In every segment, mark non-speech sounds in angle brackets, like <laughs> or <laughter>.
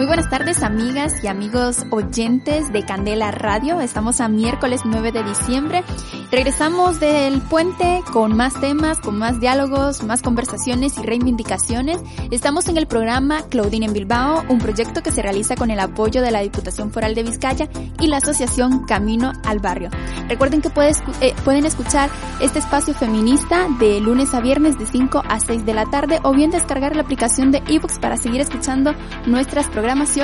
Muy buenas tardes amigas y amigos oyentes de Candela Radio. Estamos a miércoles 9 de diciembre. Regresamos del puente con más temas, con más diálogos, más conversaciones y reivindicaciones. Estamos en el programa Claudine en Bilbao, un proyecto que se realiza con el apoyo de la Diputación Foral de Vizcaya y la Asociación Camino al Barrio. Recuerden que eh, pueden escuchar este espacio feminista de lunes a viernes de 5 a 6 de la tarde o bien descargar la aplicación de ebooks para seguir escuchando nuestras programas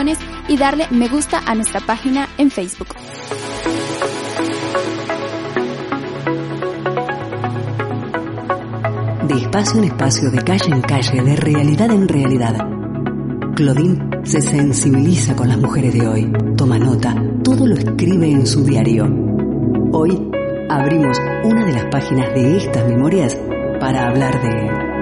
y darle me gusta a nuestra página en Facebook. De espacio en espacio, de calle en calle, de realidad en realidad. Claudine se sensibiliza con las mujeres de hoy, toma nota, todo lo escribe en su diario. Hoy abrimos una de las páginas de estas memorias para hablar de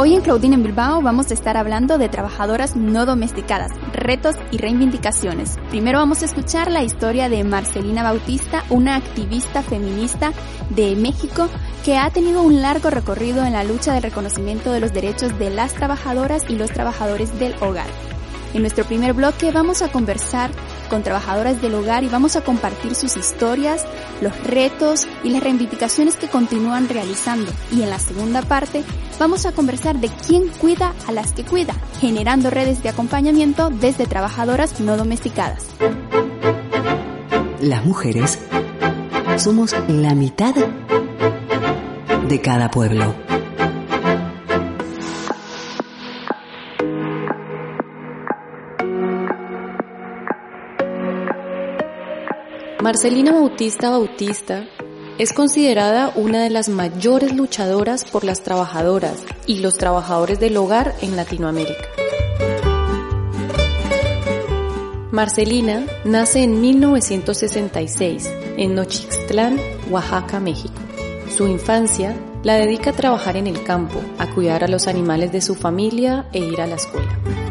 Hoy en Claudine en Bilbao vamos a estar hablando de trabajadoras no domesticadas, retos y reivindicaciones. Primero vamos a escuchar la historia de Marcelina Bautista, una activista feminista de México que ha tenido un largo recorrido en la lucha del reconocimiento de los derechos de las trabajadoras y los trabajadores del hogar. En nuestro primer bloque vamos a conversar con trabajadoras del hogar y vamos a compartir sus historias, los retos y las reivindicaciones que continúan realizando. Y en la segunda parte vamos a conversar de quién cuida a las que cuida, generando redes de acompañamiento desde trabajadoras no domesticadas. Las mujeres somos la mitad de cada pueblo. Marcelina Bautista Bautista es considerada una de las mayores luchadoras por las trabajadoras y los trabajadores del hogar en Latinoamérica. Marcelina nace en 1966 en Nochixtlán, Oaxaca, México. Su infancia la dedica a trabajar en el campo, a cuidar a los animales de su familia e ir a la escuela.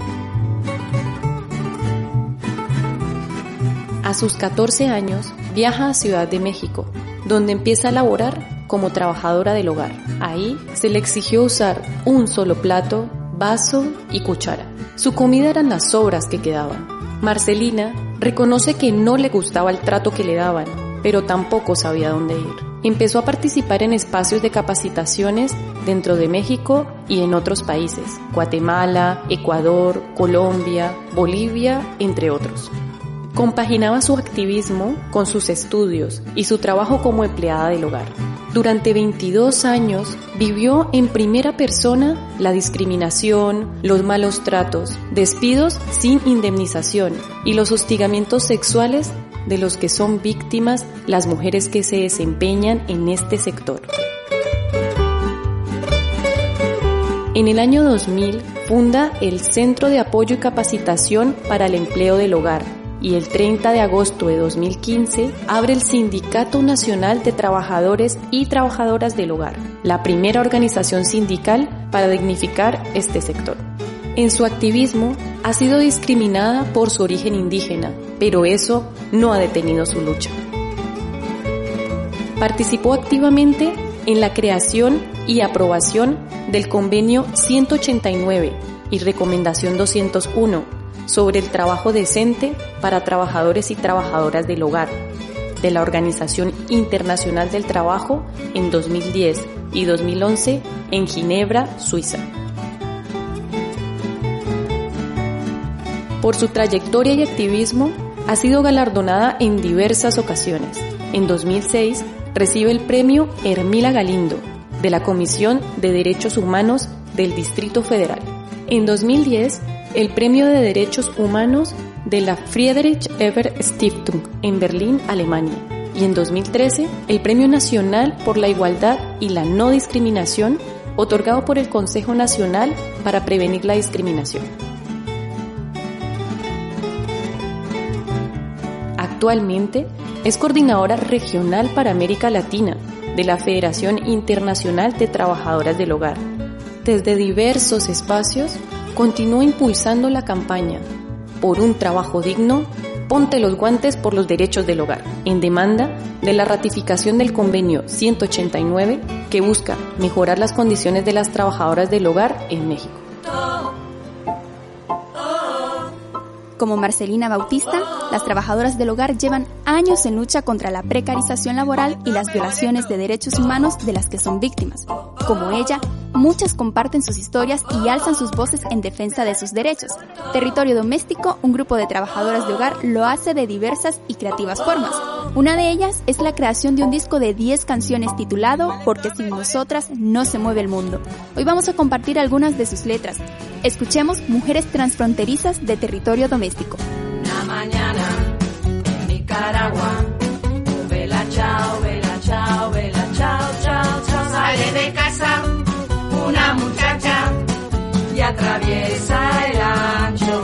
A sus 14 años viaja a Ciudad de México, donde empieza a laborar como trabajadora del hogar. Ahí se le exigió usar un solo plato, vaso y cuchara. Su comida eran las sobras que quedaban. Marcelina reconoce que no le gustaba el trato que le daban, pero tampoco sabía dónde ir. Empezó a participar en espacios de capacitaciones dentro de México y en otros países, Guatemala, Ecuador, Colombia, Bolivia, entre otros. Compaginaba su activismo con sus estudios y su trabajo como empleada del hogar. Durante 22 años vivió en primera persona la discriminación, los malos tratos, despidos sin indemnización y los hostigamientos sexuales de los que son víctimas las mujeres que se desempeñan en este sector. En el año 2000 funda el Centro de Apoyo y Capacitación para el Empleo del Hogar, y el 30 de agosto de 2015 abre el Sindicato Nacional de Trabajadores y Trabajadoras del Hogar, la primera organización sindical para dignificar este sector. En su activismo ha sido discriminada por su origen indígena, pero eso no ha detenido su lucha. Participó activamente en la creación y aprobación del Convenio 189 y Recomendación 201 sobre el trabajo decente para trabajadores y trabajadoras del hogar de la Organización Internacional del Trabajo en 2010 y 2011 en Ginebra, Suiza. Por su trayectoria y activismo, ha sido galardonada en diversas ocasiones. En 2006 recibe el premio Hermila Galindo de la Comisión de Derechos Humanos del Distrito Federal. En 2010 el Premio de Derechos Humanos de la Friedrich Eber Stiftung en Berlín, Alemania. Y en 2013, el Premio Nacional por la Igualdad y la No Discriminación otorgado por el Consejo Nacional para Prevenir la Discriminación. Actualmente es coordinadora regional para América Latina de la Federación Internacional de Trabajadoras del Hogar. Desde diversos espacios continúa impulsando la campaña por un trabajo digno, ponte los guantes por los derechos del hogar, en demanda de la ratificación del convenio 189 que busca mejorar las condiciones de las trabajadoras del hogar en México. Como Marcelina Bautista, las trabajadoras del hogar llevan años en lucha contra la precarización laboral y las violaciones de derechos humanos de las que son víctimas. Como ella, muchas comparten sus historias y alzan sus voces en defensa de sus derechos. Territorio Doméstico, un grupo de trabajadoras de hogar, lo hace de diversas y creativas formas. Una de ellas es la creación de un disco de 10 canciones titulado Porque sin nosotras no se mueve el mundo. Hoy vamos a compartir algunas de sus letras. Escuchemos Mujeres Transfronterizas de Territorio Doméstico. Una mañana Nicaragua, vela chao, vela chao, vela chao, chao, chao. Sale de casa una muchacha y atraviesa el ancho.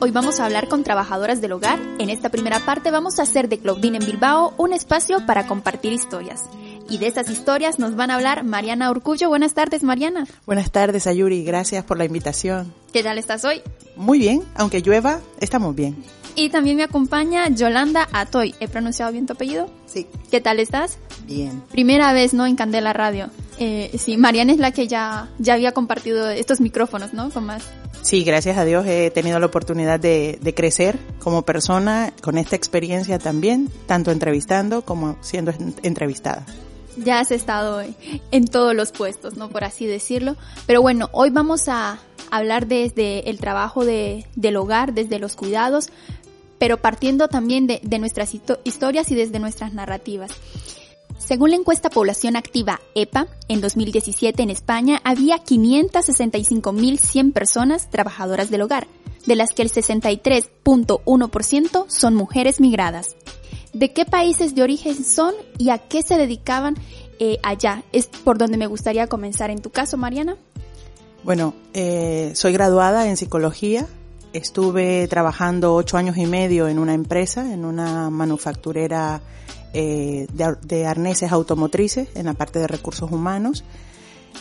hoy vamos a hablar con trabajadoras del hogar. En esta primera parte vamos a hacer de Claudine en Bilbao un espacio para compartir historias. Y de estas historias nos van a hablar Mariana Urcullo. Buenas tardes, Mariana. Buenas tardes, Ayuri. Gracias por la invitación. ¿Qué tal estás hoy? Muy bien, aunque llueva, estamos bien. Y también me acompaña Yolanda Atoy. ¿He pronunciado bien tu apellido? Sí, ¿Qué tal estás? bien. Primera vez, ¿no? En Candela Radio. Eh, sí, Mariana es la que ya, ya había compartido estos micrófonos, ¿no? Con más. Sí, gracias a Dios he tenido la oportunidad de, de crecer como persona con esta experiencia también, tanto entrevistando como siendo en- entrevistada. Ya has estado en todos los puestos, ¿no? Por así decirlo. Pero bueno, hoy vamos a hablar desde el trabajo de, del hogar, desde los cuidados, pero partiendo también de, de nuestras historias y desde nuestras narrativas. Según la encuesta Población Activa EPA, en 2017 en España había 565.100 personas trabajadoras del hogar, de las que el 63.1% son mujeres migradas. ¿De qué países de origen son y a qué se dedicaban eh, allá? Es por donde me gustaría comenzar. En tu caso, Mariana. Bueno, eh, soy graduada en psicología. Estuve trabajando ocho años y medio en una empresa, en una manufacturera eh, de, de, arneses automotrices, en la parte de recursos humanos.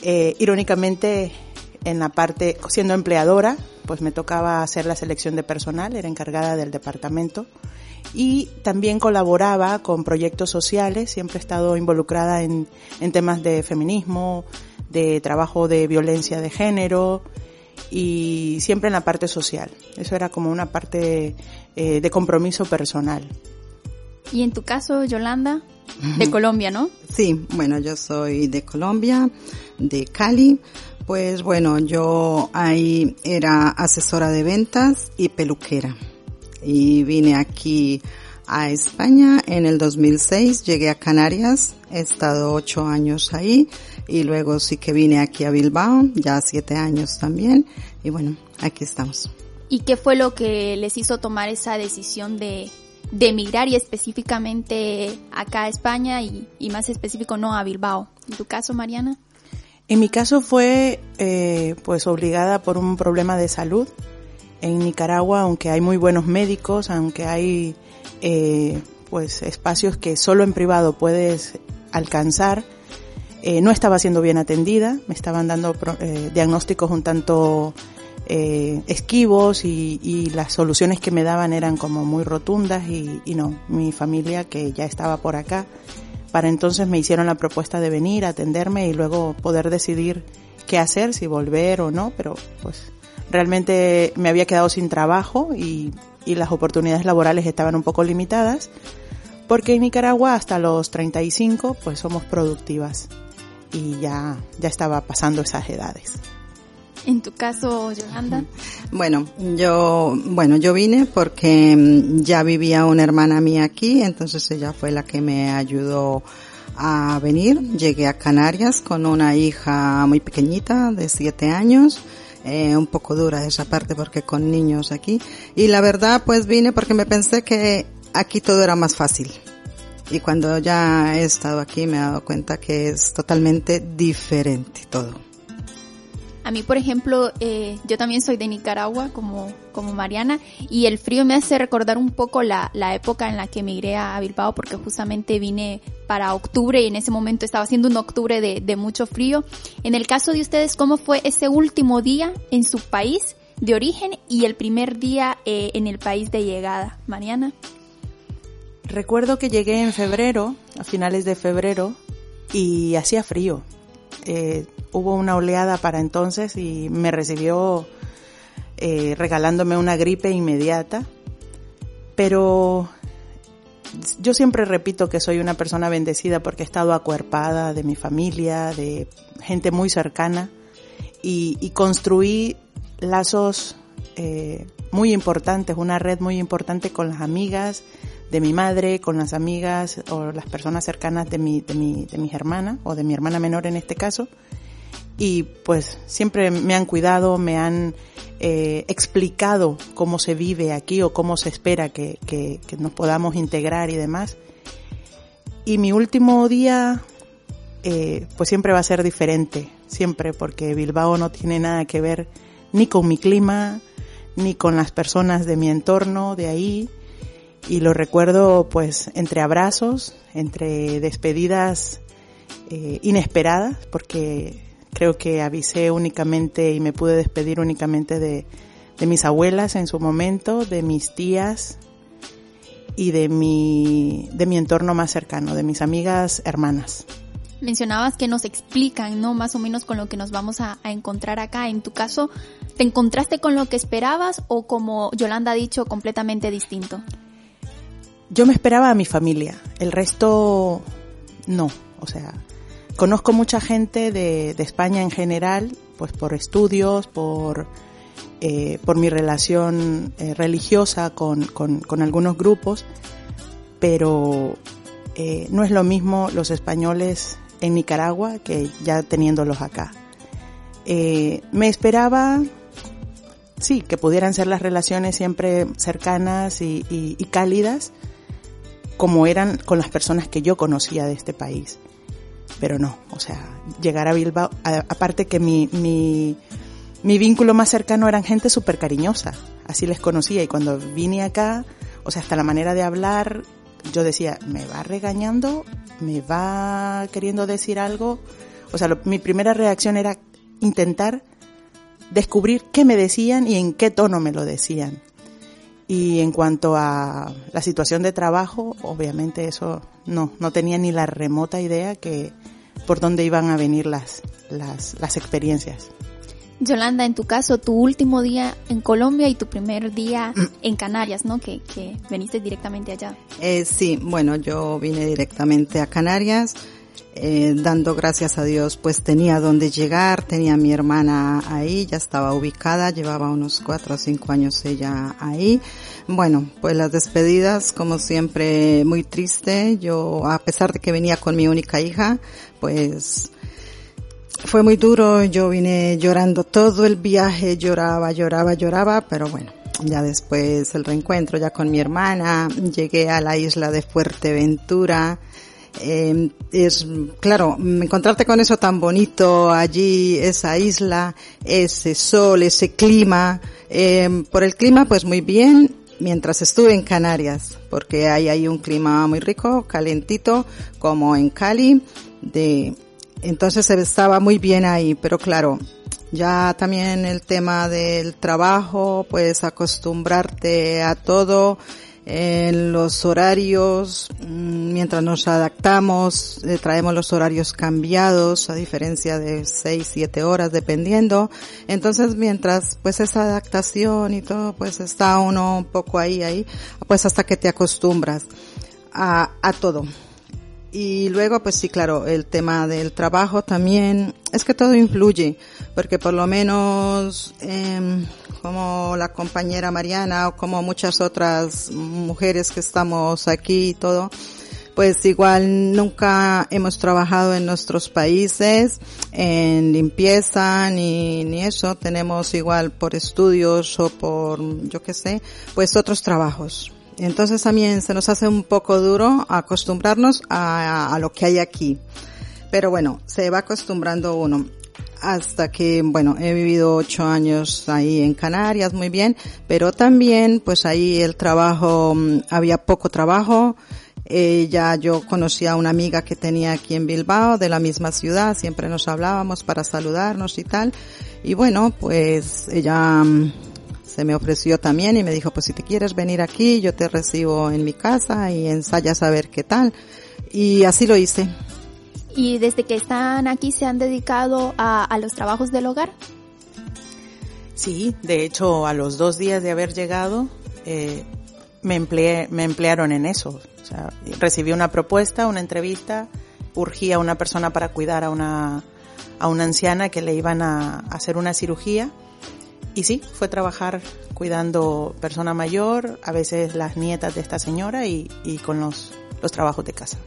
Eh, irónicamente, en la parte, siendo empleadora, pues me tocaba hacer la selección de personal, era encargada del departamento y también colaboraba con proyectos sociales, siempre he estado involucrada en, en temas de feminismo, de trabajo de violencia de género y siempre en la parte social. Eso era como una parte eh, de compromiso personal. Y en tu caso, Yolanda, de Colombia, ¿no? Sí, bueno, yo soy de Colombia, de Cali. Pues bueno, yo ahí era asesora de ventas y peluquera. Y vine aquí a España en el 2006, llegué a Canarias, he estado ocho años ahí y luego sí que vine aquí a Bilbao, ya siete años también y bueno, aquí estamos. ¿Y qué fue lo que les hizo tomar esa decisión de, de emigrar y específicamente acá a España y, y, más específico no a Bilbao? ¿En tu caso, Mariana? En mi caso fue eh, pues obligada por un problema de salud. En Nicaragua, aunque hay muy buenos médicos, aunque hay eh, pues espacios que solo en privado puedes alcanzar, eh, no estaba siendo bien atendida, me estaban dando eh, diagnósticos un tanto eh, esquivos y, las soluciones que me daban eran como muy rotundas y, y, no, mi familia que ya estaba por acá, para entonces me hicieron la propuesta de venir a atenderme y luego poder decidir qué hacer, si volver o no, pero pues realmente me había quedado sin trabajo y, y las oportunidades laborales estaban un poco limitadas, porque en Nicaragua hasta los 35 pues somos productivas y ya, ya estaba pasando esas edades. En tu caso, Yolanda. Bueno, yo, bueno, yo vine porque mm, ya vivía una hermana mía aquí, entonces ella fue la que me ayudó a venir. Llegué a Canarias con una hija muy pequeñita de siete años. Eh, un poco dura esa parte porque con niños aquí. Y la verdad pues vine porque me pensé que aquí todo era más fácil. Y cuando ya he estado aquí me he dado cuenta que es totalmente diferente todo. A mí, por ejemplo, eh, yo también soy de Nicaragua, como, como Mariana, y el frío me hace recordar un poco la, la época en la que emigré a Bilbao, porque justamente vine para octubre y en ese momento estaba haciendo un octubre de, de mucho frío. En el caso de ustedes, ¿cómo fue ese último día en su país de origen y el primer día eh, en el país de llegada? Mariana. Recuerdo que llegué en febrero, a finales de febrero, y hacía frío. Eh, hubo una oleada para entonces y me recibió eh, regalándome una gripe inmediata. Pero yo siempre repito que soy una persona bendecida porque he estado acuerpada de mi familia, de gente muy cercana y, construí lazos eh, muy importantes, una red muy importante con las amigas, de mi madre, con las amigas o las personas cercanas de mi, de mi, de mis hermanas o de mi hermana menor en este caso. Y pues siempre me han cuidado, me han eh, explicado cómo se vive aquí o cómo se espera que, que, que nos podamos integrar y demás. Y mi último día, eh, pues siempre va a ser diferente, siempre, porque Bilbao no tiene nada que ver ni con mi clima, ni con las personas de mi entorno de ahí, y lo recuerdo pues entre abrazos, entre despedidas eh, inesperadas, porque creo que avisé únicamente y me pude despedir únicamente de, mis abuelas en su momento, de mis tías y de mi, de mi entorno más cercano, de mis amigas hermanas. Mencionabas que nos explican, ¿no? Más o menos con lo que nos vamos a encontrar acá. En tu caso, ¿te encontraste con lo que esperabas o como Yolanda ha dicho, completamente distinto? Yo me esperaba a mi familia, el resto no, o sea, conozco mucha gente de, de España en general, pues por estudios, por, eh, por mi relación eh, religiosa con, con, algunos grupos, pero eh, no es lo mismo los españoles en Nicaragua que ya teniéndolos acá. Eh, me esperaba, sí, que pudieran ser las relaciones siempre cercanas y cálidas, como eran con las personas que yo conocía de este país. Pero no, o sea, llegar a Bilbao, aparte que mi, mi, vínculo más cercano eran gente súper cariñosa, así les conocía y cuando vine acá, o sea, hasta la manera de hablar, yo decía, ¿me va regañando? ¿Me va queriendo decir algo? O sea, mi primera reacción era intentar descubrir qué me decían y en qué tono me lo decían. Y en cuanto a la situación de trabajo, obviamente eso no, no tenía ni la remota idea que por dónde iban a venir las, las, las experiencias. Yolanda, en tu caso, tu último día en Colombia y tu primer día <clears throat> en Canarias, ¿no? Que, que veniste directamente allá. Eh, sí, bueno, yo vine directamente a Canarias, eh, dando gracias a Dios, pues tenía donde llegar, tenía a mi hermana ahí, ya estaba ubicada, llevaba unos cuatro o cinco años ella ahí. Bueno, pues las despedidas, como siempre, muy triste. Yo, a pesar de que venía con mi única hija, pues fue muy duro, yo vine llorando todo el viaje, lloraba, lloraba, lloraba, pero bueno, ya después el reencuentro ya con mi hermana, llegué a la isla de Fuerteventura, eh, es claro, encontrarte con eso tan bonito allí, esa isla, ese sol, ese clima, eh, por el clima pues muy bien, mientras estuve en Canarias, porque hay un clima muy rico, calentito, como en Cali, de entonces estaba muy bien ahí, pero claro, ya también el tema del trabajo, pues acostumbrarte a todo, en los horarios, mm, mientras nos adaptamos, eh, traemos los horarios cambiados, a diferencia de seis, siete horas, dependiendo. Entonces, mientras, pues esa adaptación y todo, pues está uno un poco ahí, ahí, pues hasta que te acostumbras a, a todo. Y luego, pues sí, claro, el tema del trabajo también, es que todo influye, porque por lo menos, eh, como la compañera Mariana o como muchas otras mujeres que estamos aquí y todo, pues igual nunca hemos trabajado en nuestros países en limpieza ni, ni eso, tenemos igual por estudios o por, yo qué sé, pues otros trabajos. Entonces también se nos hace un poco duro acostumbrarnos a, a, lo que hay aquí. Pero bueno, se va acostumbrando uno. Hasta que, bueno, he vivido ocho años ahí en Canarias, muy bien, pero también, pues ahí el trabajo, había poco trabajo. Eh, ya yo conocía a una amiga que tenía aquí en Bilbao, de la misma ciudad, siempre nos hablábamos para saludarnos y tal. Y bueno, pues ella se me ofreció también y me dijo, pues si te quieres venir aquí, yo te recibo en mi casa y ensayas a ver qué tal. Y así lo hice. ¿Y desde que están aquí se han dedicado a, los trabajos del hogar? Sí, de hecho, a los dos días de haber llegado, eh, me, emplearon en eso. Recibí una propuesta, una entrevista, urgía una persona para cuidar a una, a una anciana que le iban a hacer una cirugía. Y sí, fue trabajar cuidando persona mayor, a veces las nietas de esta señora y, y con los, los trabajos de casa.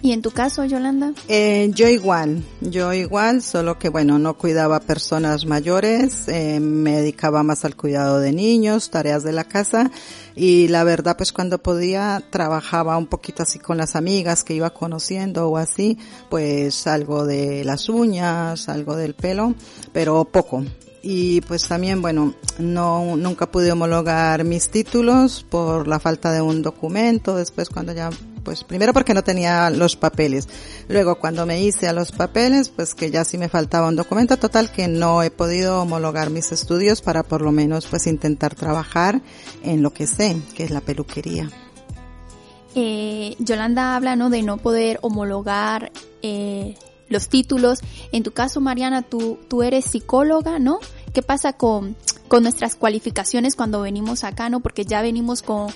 ¿Y en tu caso, Yolanda? Eh, yo igual, yo igual, solo que bueno, no cuidaba personas mayores, eh, me dedicaba más al cuidado de niños, tareas de la casa y la verdad pues cuando podía trabajaba un poquito así con las amigas que iba conociendo o así, pues algo de las uñas, algo del pelo, pero poco, y pues también bueno no nunca pude homologar mis títulos por la falta de un documento después cuando ya pues primero porque no tenía los papeles luego cuando me hice a los papeles pues que ya sí me faltaba un documento total que no he podido homologar mis estudios para por lo menos pues intentar trabajar en lo que sé que es la peluquería eh, Yolanda habla no de no poder homologar eh, los títulos. En tu caso, Mariana, tú, tú eres psicóloga, ¿no? ¿Qué pasa con, con nuestras cualificaciones cuando venimos acá, no? Porque ya venimos con,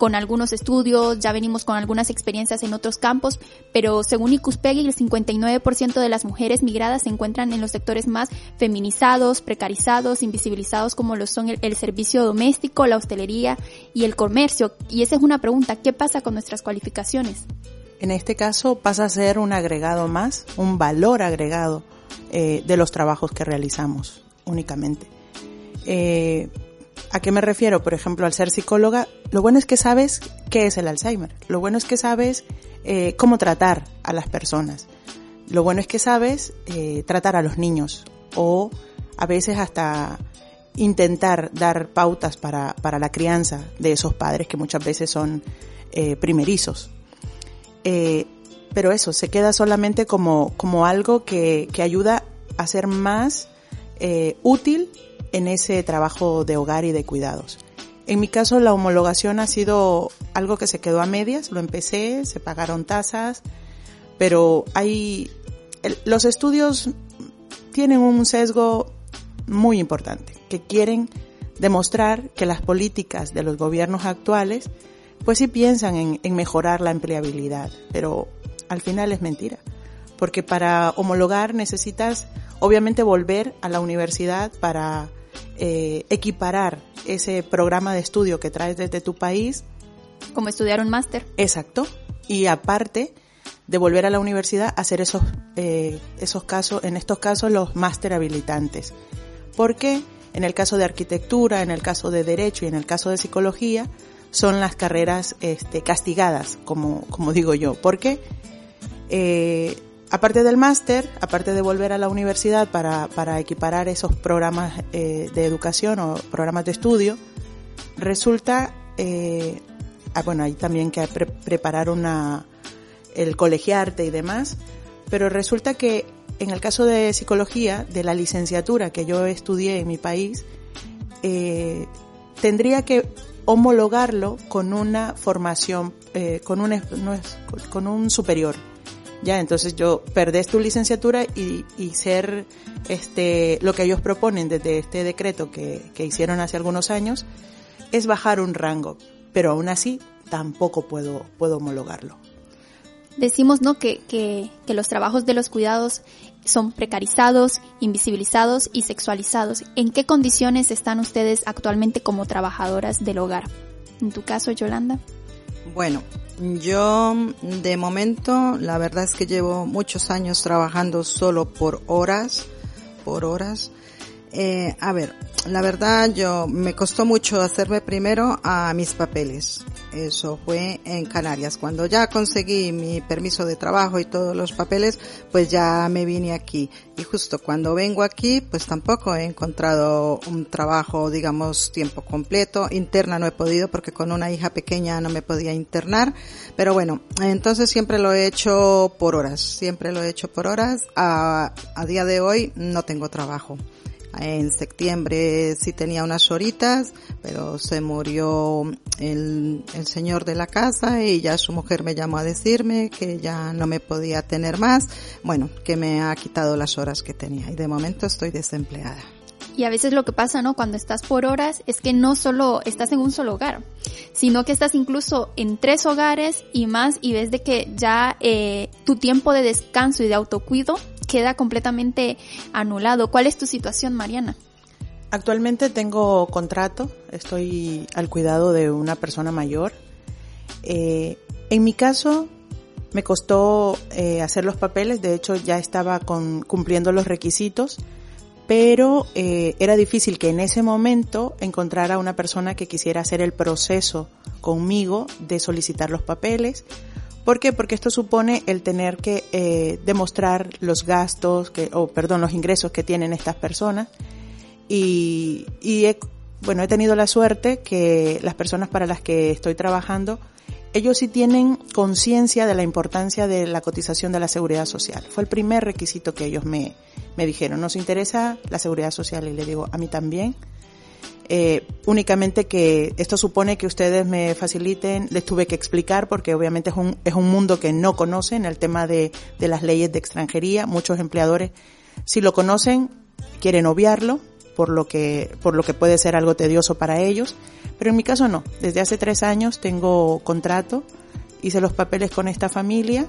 con algunos estudios, ya venimos con algunas experiencias en otros campos, pero según Icuspegui, el 59% de las mujeres migradas se encuentran en los sectores más feminizados, precarizados, invisibilizados, como lo son el, servicio doméstico, la hostelería y el comercio. Y esa es una pregunta, ¿qué pasa con nuestras cualificaciones? en este caso pasa a ser un agregado más, un valor agregado eh, de los trabajos que realizamos únicamente. Eh, ¿A qué me refiero? Por ejemplo, al ser psicóloga, lo bueno es que sabes qué es el Alzheimer, lo bueno es que sabes eh, cómo tratar a las personas, lo bueno es que sabes eh, tratar a los niños o a veces hasta intentar dar pautas para, para la crianza de esos padres que muchas veces son eh, primerizos. Pero eso, se queda solamente como, como algo que, que ayuda a ser más útil en ese trabajo de hogar y de cuidados. En mi caso, la homologación ha sido algo que se quedó a medias. Lo empecé, se pagaron tasas, pero hay los estudios tienen un sesgo muy importante, que quieren demostrar que las políticas de los gobiernos actuales, pues sí piensan en, en mejorar la empleabilidad, pero al final es mentira, porque para homologar necesitas obviamente volver a la universidad para eh, equiparar ese programa de estudio que traes desde tu país Como estudiar un máster. Exacto. Y aparte de volver a la universidad a hacer esos, eh, esos casos, en estos casos los máster habilitantes. Porque en el caso de arquitectura, en el caso de derecho y en el caso de psicología, son las carreras este, castigadas, como, como digo yo. Porque eh, aparte del máster, aparte de volver a la universidad para, para equiparar esos programas eh, de educación o programas de estudio, resulta, eh, ah, bueno, hay también que pre- preparar una, el colegiarte y demás, pero resulta que en el caso de psicología, de la licenciatura que yo estudié en mi país, eh, tendría que homologarlo con una formación, eh, con un, no es- con un superior. Ya, entonces yo perdés tu licenciatura y, y ser este, lo que ellos proponen desde este decreto que, que hicieron hace algunos años es bajar un rango, pero aún así tampoco puedo, puedo homologarlo. Decimos, ¿no? Que, que, que los trabajos de los cuidados son precarizados, invisibilizados y sexualizados. ¿En qué condiciones están ustedes actualmente como trabajadoras del hogar? En tu caso, Yolanda. Bueno, yo de momento la verdad es que llevo muchos años trabajando solo por horas, por horas. Eh, a ver, la verdad yo me costó mucho hacerme primero a mis papeles. Eso fue en Canarias. Cuando ya conseguí mi permiso de trabajo y todos los papeles, pues ya me vine aquí. Y justo cuando vengo aquí, pues tampoco he encontrado un trabajo, digamos, tiempo completo. Interna no he podido porque con una hija pequeña no me podía internar. Pero bueno, entonces siempre lo he hecho por horas. Siempre lo he hecho por horas. A, a día de hoy no tengo trabajo. En septiembre sí tenía unas horitas, pero se murió el, el señor de la casa y ya su mujer me llamó a decirme que ya no me podía tener más. Bueno, que me ha quitado las horas que tenía y de momento estoy desempleada. Y a veces lo que pasa, ¿no? Cuando estás por horas es que no solo estás en un solo hogar, sino que estás incluso en tres hogares y más y ves de que ya eh, tu tiempo de descanso y de autocuido queda completamente anulado. ¿Cuál es tu situación, Mariana? Actualmente tengo contrato, estoy al cuidado de una persona mayor. Eh, en mi caso, me costó eh, hacer los papeles, de hecho ya estaba con, cumpliendo los requisitos, pero eh, era difícil que en ese momento encontrara una persona que quisiera hacer el proceso conmigo de solicitar los papeles. ¿Por qué? Porque esto supone el tener que eh, demostrar los gastos, que, o perdón, los ingresos que tienen estas personas y, y he, bueno, he tenido la suerte que las personas para las que estoy trabajando, ellos sí tienen conciencia de la importancia de la cotización de la seguridad social. Fue el primer requisito que ellos me, me dijeron. Nos interesa la seguridad social y le digo, a mí también. Eh, únicamente que esto supone que ustedes me faciliten, les tuve que explicar porque obviamente es un, es un mundo que no conocen, el tema de, de las leyes de extranjería. Muchos empleadores, si lo conocen, quieren obviarlo, por lo que, por lo que puede ser algo tedioso para ellos. Pero en mi caso no. Desde hace tres años tengo contrato, hice los papeles con esta familia,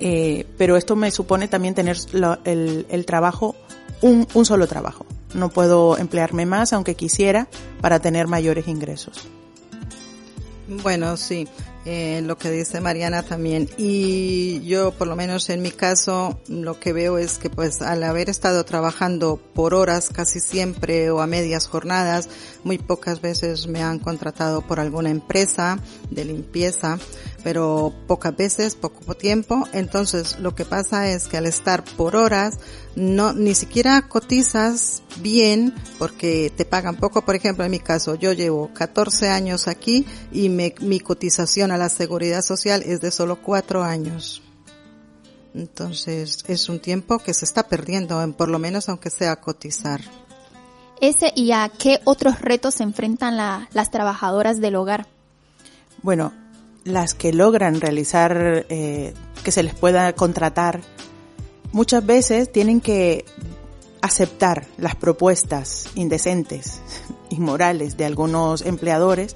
eh, pero esto me supone también tener lo, el, el, trabajo, un, un solo trabajo. No puedo emplearme más, aunque quisiera, para tener mayores ingresos. Bueno, sí. eh, lo que dice Mariana también. Y yo, por lo menos en mi caso, lo que veo es que pues al haber estado trabajando por horas casi siempre o a medias jornadas, muy pocas veces me han contratado por alguna empresa de limpieza, pero pocas veces, poco tiempo. Entonces lo que pasa es que al estar por horas, no, ni siquiera cotizas bien porque te pagan poco. Por ejemplo, en mi caso, yo llevo 14 años aquí y me, mi cotización a la seguridad social es de solo 4 años. Entonces, es un tiempo que se está perdiendo, por lo menos aunque sea cotizar. Ese y a qué otros retos se enfrentan la, las trabajadoras del hogar. Bueno, las que logran realizar, eh, que se les pueda contratar, muchas veces tienen que aceptar las propuestas indecentes, <laughs> inmorales de algunos empleadores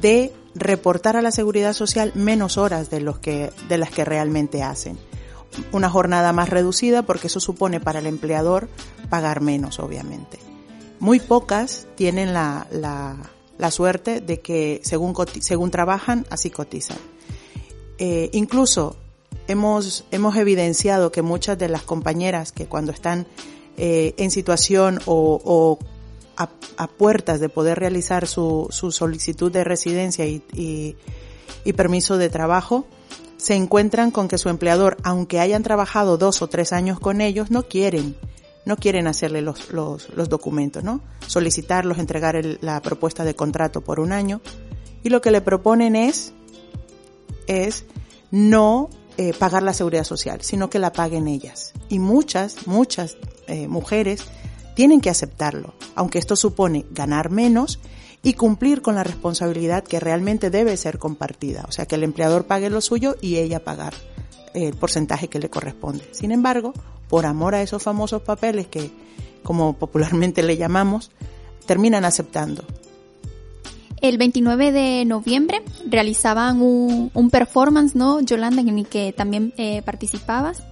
de reportar a la seguridad social menos horas de los que de las que realmente hacen. Una jornada más reducida porque eso supone para el empleador pagar menos, obviamente. Muy pocas tienen la, la, la suerte de que según, según trabajan, así cotizan. Eh, incluso hemos, hemos evidenciado que muchas de las compañeras que cuando están eh, en situación o, o a, a, puertas de poder realizar su, su solicitud de residencia y, y, y, permiso de trabajo, se encuentran con que su empleador, aunque hayan trabajado dos o tres años con ellos, no quieren, no quieren hacerle los, los, los documentos, ¿no? Solicitarlos, entregar el, la propuesta de contrato por un año. Y lo que le proponen es, es no eh, pagar la seguridad social, sino que la paguen ellas. Y muchas, muchas eh, mujeres tienen que aceptarlo, aunque esto supone ganar menos y cumplir con la responsabilidad que realmente debe ser compartida. O sea, que el empleador pague lo suyo y ella pagar el porcentaje que le corresponde. Sin embargo, por amor a esos famosos papeles que, como popularmente le llamamos, terminan aceptando. El 29 de noviembre realizaban un, un performance, ¿no, Yolanda, en el que también eh, participabas?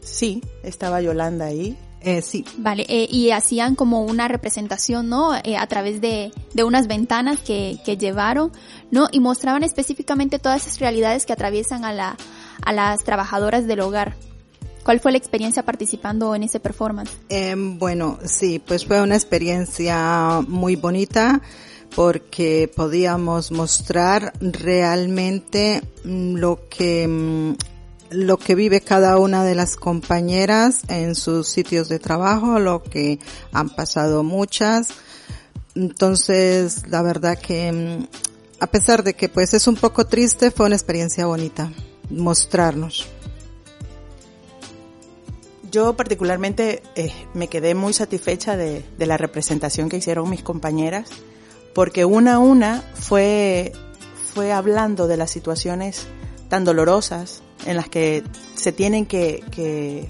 Sí, estaba Yolanda ahí. Eh, sí. Vale, eh, y hacían como una representación, ¿no? Eh, a través de, de unas ventanas que, que llevaron, ¿no? Y mostraban específicamente todas esas realidades que atraviesan a, la, a las trabajadoras del hogar. ¿Cuál fue la experiencia participando en ese performance? Eh, bueno, sí, pues fue una experiencia muy bonita porque podíamos mostrar realmente lo que lo que vive cada una de las compañeras en sus sitios de trabajo, lo que han pasado muchas. Entonces, la verdad que a pesar de que pues es un poco triste, fue una experiencia bonita mostrarnos. Yo particularmente eh, me quedé muy satisfecha de, de, la representación que hicieron mis compañeras, porque una a una fue, fue hablando de las situaciones tan dolorosas en las que se tienen que, que,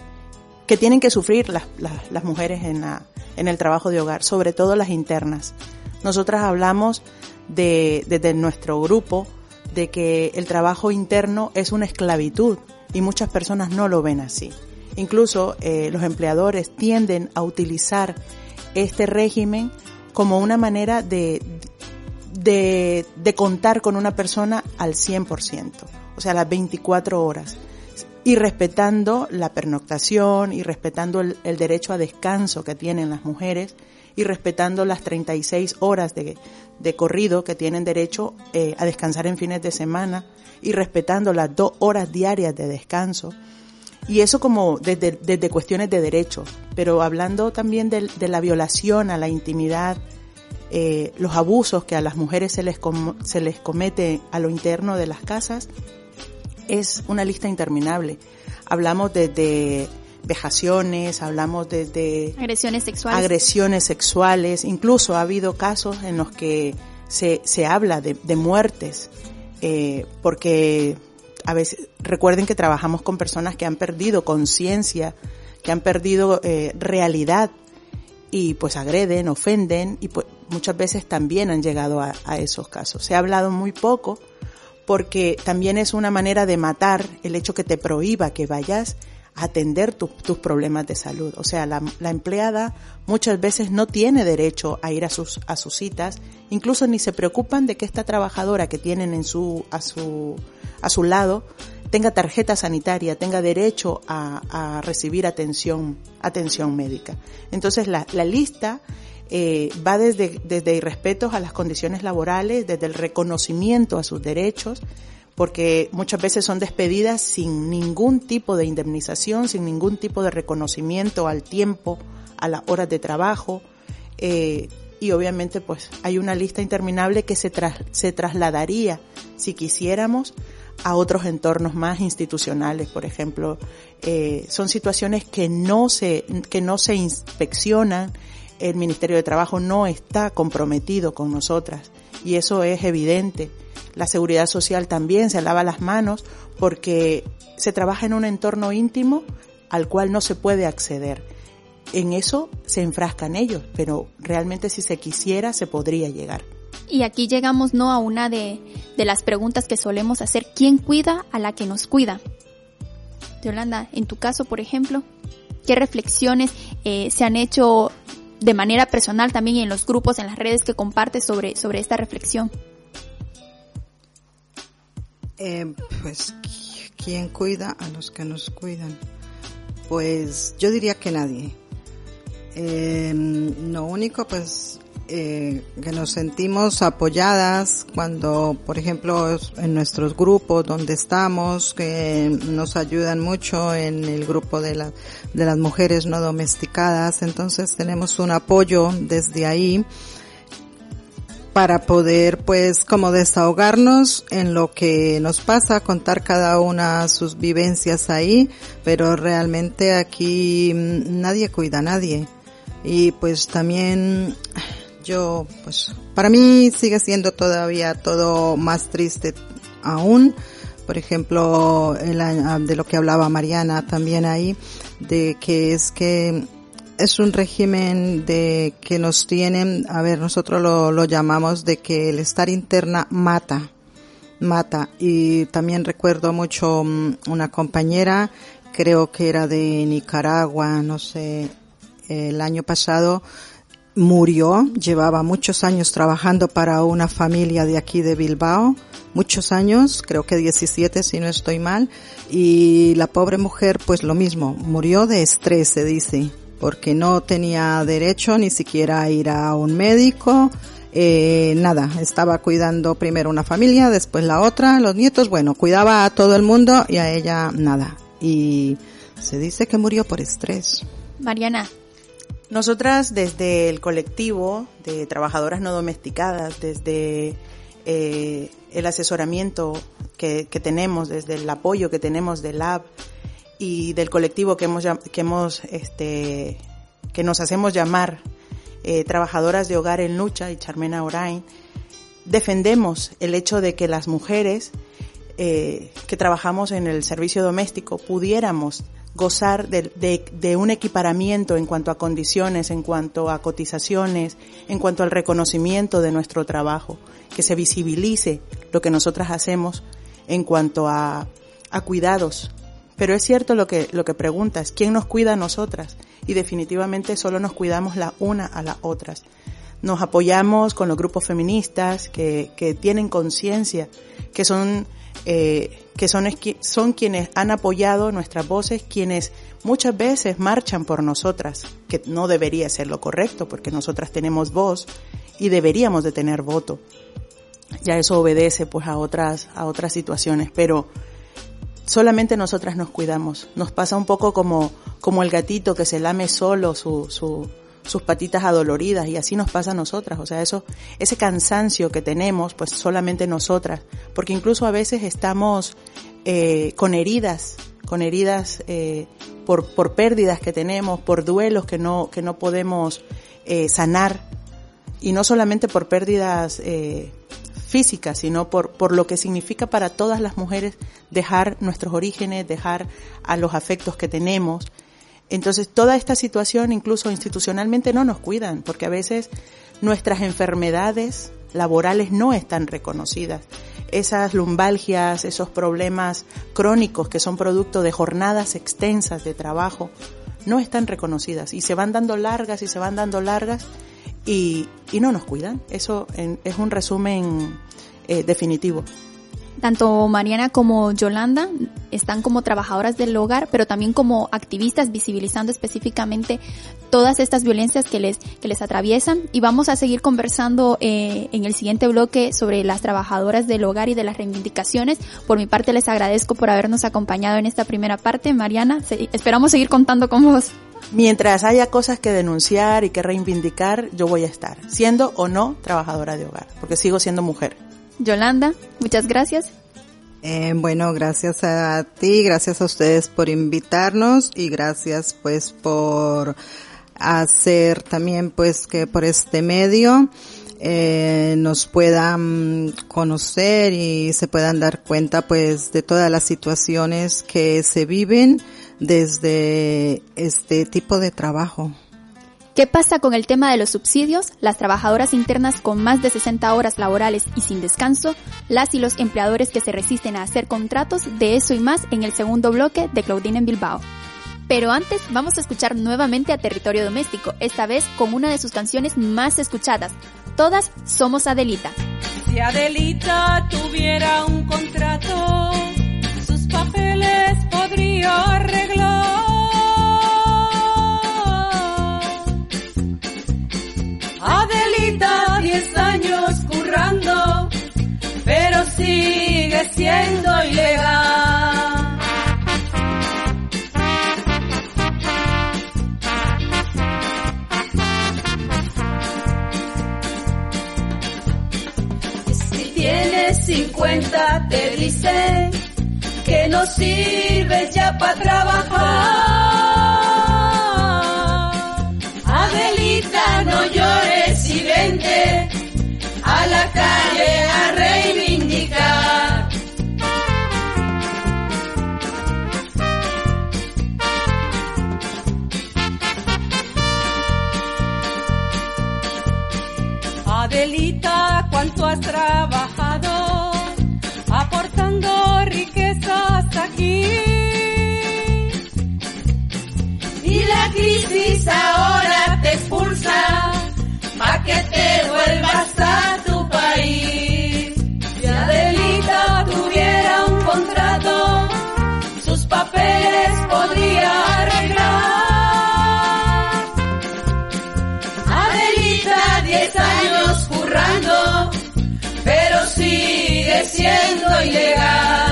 tienen que sufrir las, las, mujeres en, la, en el trabajo de hogar, sobre todo las internas. Nosotras hablamos de, desde nuestro grupo de que el trabajo interno es una esclavitud y muchas personas no lo ven así. Incluso eh, los empleadores tienden a utilizar este régimen como una manera de, de, de contar con una persona al 100%, o sea, las 24 horas, y respetando la pernoctación y respetando el, derecho a descanso que tienen las mujeres y respetando las 36 horas de, de corrido que tienen derecho eh, a descansar en fines de semana y respetando las dos horas diarias de descanso y eso como desde, desde cuestiones de derecho, pero hablando también de, de la violación a la intimidad, eh, los abusos que a las mujeres se les, com se les comete a lo interno de las casas, es una lista interminable. Hablamos desde vejaciones, hablamos desde agresiones sexuales. agresiones sexuales, incluso ha habido casos en los que se, se habla de, de muertes, eh, porque a veces recuerden que trabajamos con personas que han perdido conciencia, que han perdido eh, realidad y pues agreden, ofenden y pues muchas veces también han llegado a, a, esos casos. Se ha hablado muy poco porque también es una manera de matar el hecho que te prohíba que vayas atender tus problemas de salud. O sea, la, la, empleada muchas veces no tiene derecho a ir a sus, a sus citas, incluso ni se preocupan de que esta trabajadora que tienen en su, a su, a su lado tenga tarjeta sanitaria, tenga derecho a, a recibir atención, atención médica. Entonces la, la lista eh, va desde, desde irrespetos a las condiciones laborales, desde el reconocimiento a sus derechos, porque muchas veces son despedidas sin ningún tipo de indemnización, sin ningún tipo de reconocimiento al tiempo, a las horas de trabajo, eh, y obviamente pues hay una lista interminable que se, tras, se trasladaría, si quisiéramos, a otros entornos más institucionales, por ejemplo, eh, son situaciones que no se, que no se inspeccionan, el Ministerio de Trabajo no está comprometido con nosotras y eso es evidente. La seguridad social también se lava las manos porque se trabaja en un entorno íntimo al cual no se puede acceder. En eso se enfrascan ellos, pero realmente si se quisiera se podría llegar. Y aquí llegamos no a una de, de las preguntas que solemos hacer, ¿quién cuida a la que nos cuida? Yolanda, en tu caso, por ejemplo, ¿qué reflexiones eh, se han hecho de manera personal también en los grupos, en las redes que compartes sobre, sobre esta reflexión? Eh, pues, ¿quién cuida a los que nos cuidan? Pues yo diría que nadie. Eh, lo único, pues, eh, que nos sentimos apoyadas cuando, por ejemplo, en nuestros grupos donde estamos, que nos ayudan mucho en el grupo de, la, de las mujeres no domesticadas, entonces tenemos un apoyo desde ahí para poder pues como desahogarnos en lo que nos pasa, contar cada una sus vivencias ahí, pero realmente aquí nadie cuida a nadie. Y pues también yo, pues, para mí sigue siendo todavía todo más triste aún. Por ejemplo, de lo que hablaba Mariana también ahí, de que es que es un régimen de que nos tienen, a ver, nosotros lo, lo llamamos de que el estar interna mata, mata. Y también recuerdo mucho mm, una compañera, creo que era de Nicaragua, no sé, el año pasado, murió, llevaba muchos años trabajando para una familia de aquí de Bilbao, muchos años, creo que 17 si no estoy mal, y la pobre mujer pues lo mismo, murió de estrés se dice, porque no tenía derecho ni siquiera a ir a un médico, eh, nada, estaba cuidando primero una familia, después la otra, los nietos, bueno, cuidaba a todo el mundo y a ella nada. Y se dice que murió por estrés. Mariana, nosotras desde el colectivo de trabajadoras no domesticadas, desde eh, el asesoramiento que, tenemos, desde el apoyo que tenemos del lab y del colectivo que hemos, que hemos, este, que nos hacemos llamar eh, trabajadoras de hogar en lucha y Charmena Orain, defendemos el hecho de que las mujeres eh, que trabajamos en el servicio doméstico pudiéramos gozar de, un equiparamiento en cuanto a condiciones, en cuanto a cotizaciones, en cuanto al reconocimiento de nuestro trabajo, que se visibilice lo que nosotras hacemos en cuanto a, a cuidados. Pero es cierto lo que, lo que preguntas, ¿quién nos cuida a nosotras? Y definitivamente solo nos cuidamos la una a las otras. Nos apoyamos con los grupos feministas que, que tienen conciencia, que son eh, que son, son quienes han apoyado nuestras voces, quienes muchas veces marchan por nosotras, que no debería ser lo correcto, porque nosotras tenemos voz y deberíamos de tener voto. Ya eso obedece pues a otras, a otras situaciones, pero solamente nosotras nos cuidamos. Nos pasa un poco como, como el gatito que se lame solo su, su, sus patitas adoloridas y así nos pasa a nosotras. O sea, eso, ese cansancio que tenemos, pues solamente nosotras, porque incluso a veces estamos eh, con heridas, con heridas eh, por, por pérdidas que tenemos, por duelos que no, que no podemos eh, sanar y no solamente por pérdidas eh, físicas, sino por, por lo que significa para todas las mujeres dejar nuestros orígenes, dejar a los afectos que tenemos, entonces, toda esta situación, incluso institucionalmente, no nos cuidan, porque a veces nuestras enfermedades laborales no están reconocidas. esas lumbalgias, esos problemas crónicos que son producto de jornadas extensas de trabajo, no están reconocidas y se van dando largas y se van dando largas y, no nos cuidan. Eso es un resumen eh, definitivo. Tanto Mariana como Yolanda están como trabajadoras del hogar, pero también como activistas visibilizando específicamente todas estas violencias que les, que les atraviesan. Y vamos a seguir conversando eh, en el siguiente bloque sobre las trabajadoras del hogar y de las reivindicaciones. Por mi parte les agradezco por habernos acompañado en esta primera parte. Mariana, esperamos seguir contando con vos. Mientras haya cosas que denunciar y que reivindicar, yo voy a estar, siendo o no trabajadora de hogar, porque sigo siendo mujer. Yolanda, muchas gracias. Eh, bueno, gracias a ti, gracias a ustedes por invitarnos y gracias pues por hacer también pues que por este medio eh, nos puedan conocer y se puedan dar cuenta pues de todas las situaciones que se viven desde este tipo de trabajo. ¿Qué pasa con el tema de los subsidios? Las trabajadoras internas con más de 60 horas laborales y sin descanso, las y los empleadores que se resisten a hacer contratos, de eso y más en el segundo bloque de Claudine en Bilbao. Pero antes vamos a escuchar nuevamente a Territorio Doméstico, esta vez con una de sus canciones más escuchadas. Todas somos Adelita. Si Adelita tuviera un contrato, sus papeles podría arreglar 10 años currando, pero sigue siendo ilegal. Si tienes 50 te dice que no sirves ya para trabajar. Siendo ilegal.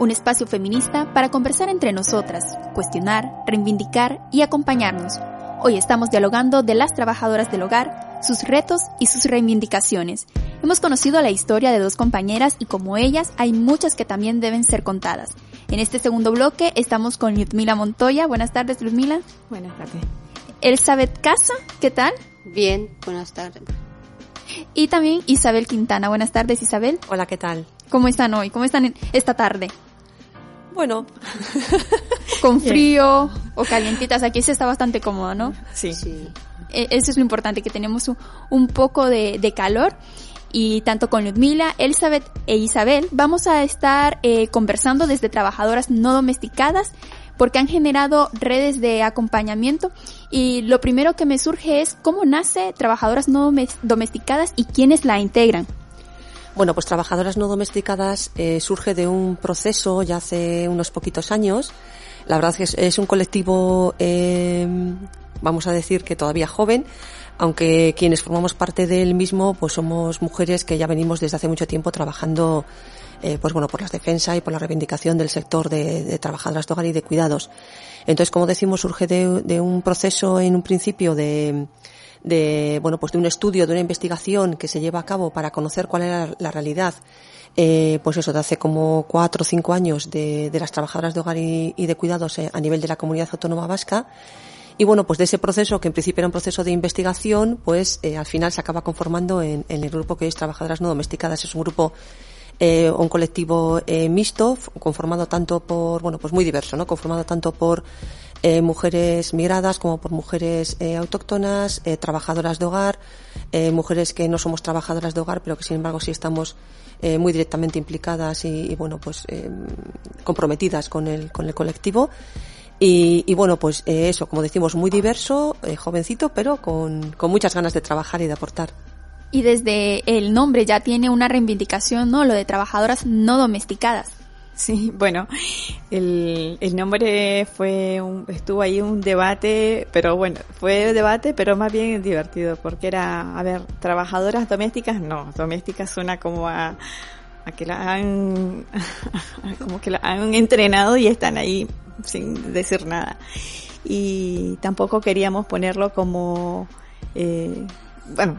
un espacio feminista para conversar entre nosotras, cuestionar, reivindicar y acompañarnos. Hoy estamos dialogando de las trabajadoras del hogar, sus retos y sus reivindicaciones. Hemos conocido la historia de dos compañeras y como ellas hay muchas que también deben ser contadas. En este segundo bloque estamos con Ludmila Montoya. Buenas tardes, Ludmila. Buenas tardes. Elizabeth Casa, ¿qué tal? Bien, buenas tardes. Y también Isabel Quintana. Buenas tardes, Isabel. Hola, ¿qué tal? ¿Cómo están hoy? ¿Cómo están esta tarde? Bueno. <laughs> ¿Con frío o calientitas? Aquí se está bastante cómodo, ¿no? Sí. sí. E, eso es lo importante, que tenemos un, un poco de, de, calor. Y tanto con Ludmila, Elizabeth e Isabel vamos a estar eh, conversando desde trabajadoras no domesticadas porque han generado redes de acompañamiento y lo primero que me surge es cómo nace Trabajadoras No Domesticadas y quiénes la integran. Bueno, pues Trabajadoras No Domesticadas eh, surge de un proceso ya hace unos poquitos años. La verdad es que es, un colectivo, eh, vamos a decir que todavía joven, aunque quienes formamos parte del mismo, pues somos mujeres que ya venimos desde hace mucho tiempo trabajando eh, pues bueno, por la defensa y por la reivindicación del sector de, de, trabajadoras de hogar y de cuidados. Entonces, como decimos, surge de, de un proceso en un principio de, de, bueno, pues de un estudio, de una investigación que se lleva a cabo para conocer cuál era la realidad eh, pues eso, de hace como cuatro o cinco años de, de las trabajadoras de hogar y, y de cuidados eh, a nivel de la comunidad autónoma vasca. Y bueno, pues de ese proceso, que en principio era un proceso de investigación, pues eh, al final se acaba conformando en, en el grupo que es Trabajadoras No Domesticadas. Es un grupo eh, un colectivo eh, mixto conformado tanto por, bueno, pues muy diverso, ¿no? Conformado tanto por eh, mujeres migradas como por mujeres eh, autóctonas, eh, trabajadoras de hogar, eh, mujeres que no somos trabajadoras de hogar, pero que sin embargo sí estamos eh, muy directamente implicadas y, y bueno, pues eh, comprometidas con el, con el colectivo. Y, y bueno, pues eso, como decimos, muy diverso, jovencito, pero con, con muchas ganas de trabajar y de aportar. Y desde el nombre ya tiene una reivindicación, ¿no? Lo de trabajadoras no domesticadas. Sí, bueno, el, el nombre fue un, estuvo ahí un debate, pero bueno, fue debate, pero más bien divertido, porque era, a ver, trabajadoras domésticas, no, domésticas suena como a, a que la han, <laughs> como que la han entrenado y están ahí sin decir nada. Y tampoco queríamos ponerlo como, eh, bueno,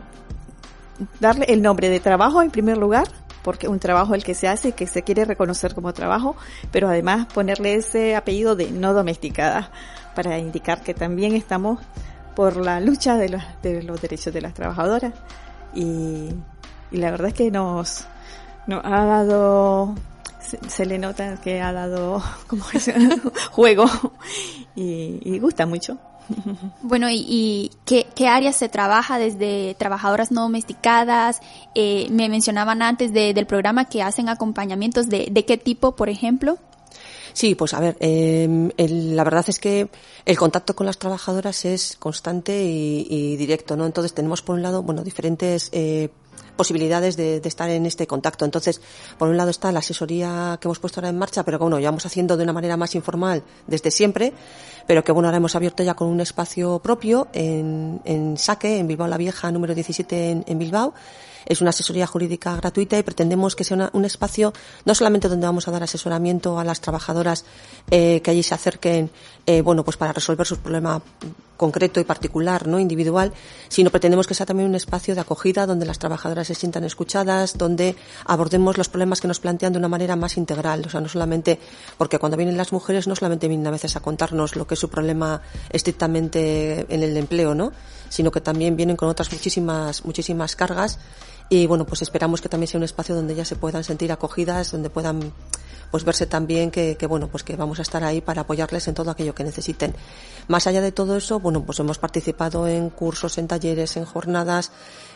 darle el nombre de trabajo en primer lugar, porque un trabajo el que se hace, que se quiere reconocer como trabajo, pero además ponerle ese apellido de no domesticada para indicar que también estamos por la lucha de los, de los derechos de las trabajadoras. Y, y la verdad es que nos, nos ha dado se, le nota que ha dado <laughs> como <laughs> juego. Y gusta mucho. <laughs> Bueno, ¿y, y qué, áreas se trabaja desde trabajadoras no domesticadas? Eh, me mencionaban antes de, del programa que hacen acompañamientos de, de qué tipo, por ejemplo. Sí, pues a ver, eh, la verdad es que el contacto con las trabajadoras es constante y, y directo, ¿no? Entonces tenemos por un lado, bueno, diferentes eh, posibilidades de, de, estar en este contacto. Entonces, por un lado está la asesoría que hemos puesto ahora en marcha, pero que bueno, llevamos haciendo de una manera más informal desde siempre, pero que bueno, ahora hemos abierto ya con un espacio propio en, en Saque, en Bilbao la Vieja, número 17 en, Bilbao. Es una asesoría jurídica gratuita y pretendemos que sea un espacio no solamente donde vamos a dar asesoramiento a las trabajadoras eh, que allí se acerquen, eh, bueno, pues para resolver sus problemas concreto y particular, no individual, sino pretendemos que sea también un espacio de acogida donde las trabajadoras se sientan escuchadas, donde abordemos los problemas que nos plantean de una manera más integral, o sea, no solamente porque cuando vienen las mujeres no solamente vienen a veces a contarnos lo que es su problema estrictamente en el empleo, ¿no? sino que también vienen con otras muchísimas muchísimas cargas y bueno, pues esperamos que también sea un espacio donde ellas se puedan sentir acogidas, donde puedan pues verse también que, que, bueno pues que vamos a estar ahí para apoyarles en todo aquello que necesiten. Más allá de todo eso bueno pues hemos participado en cursos en talleres en jornadas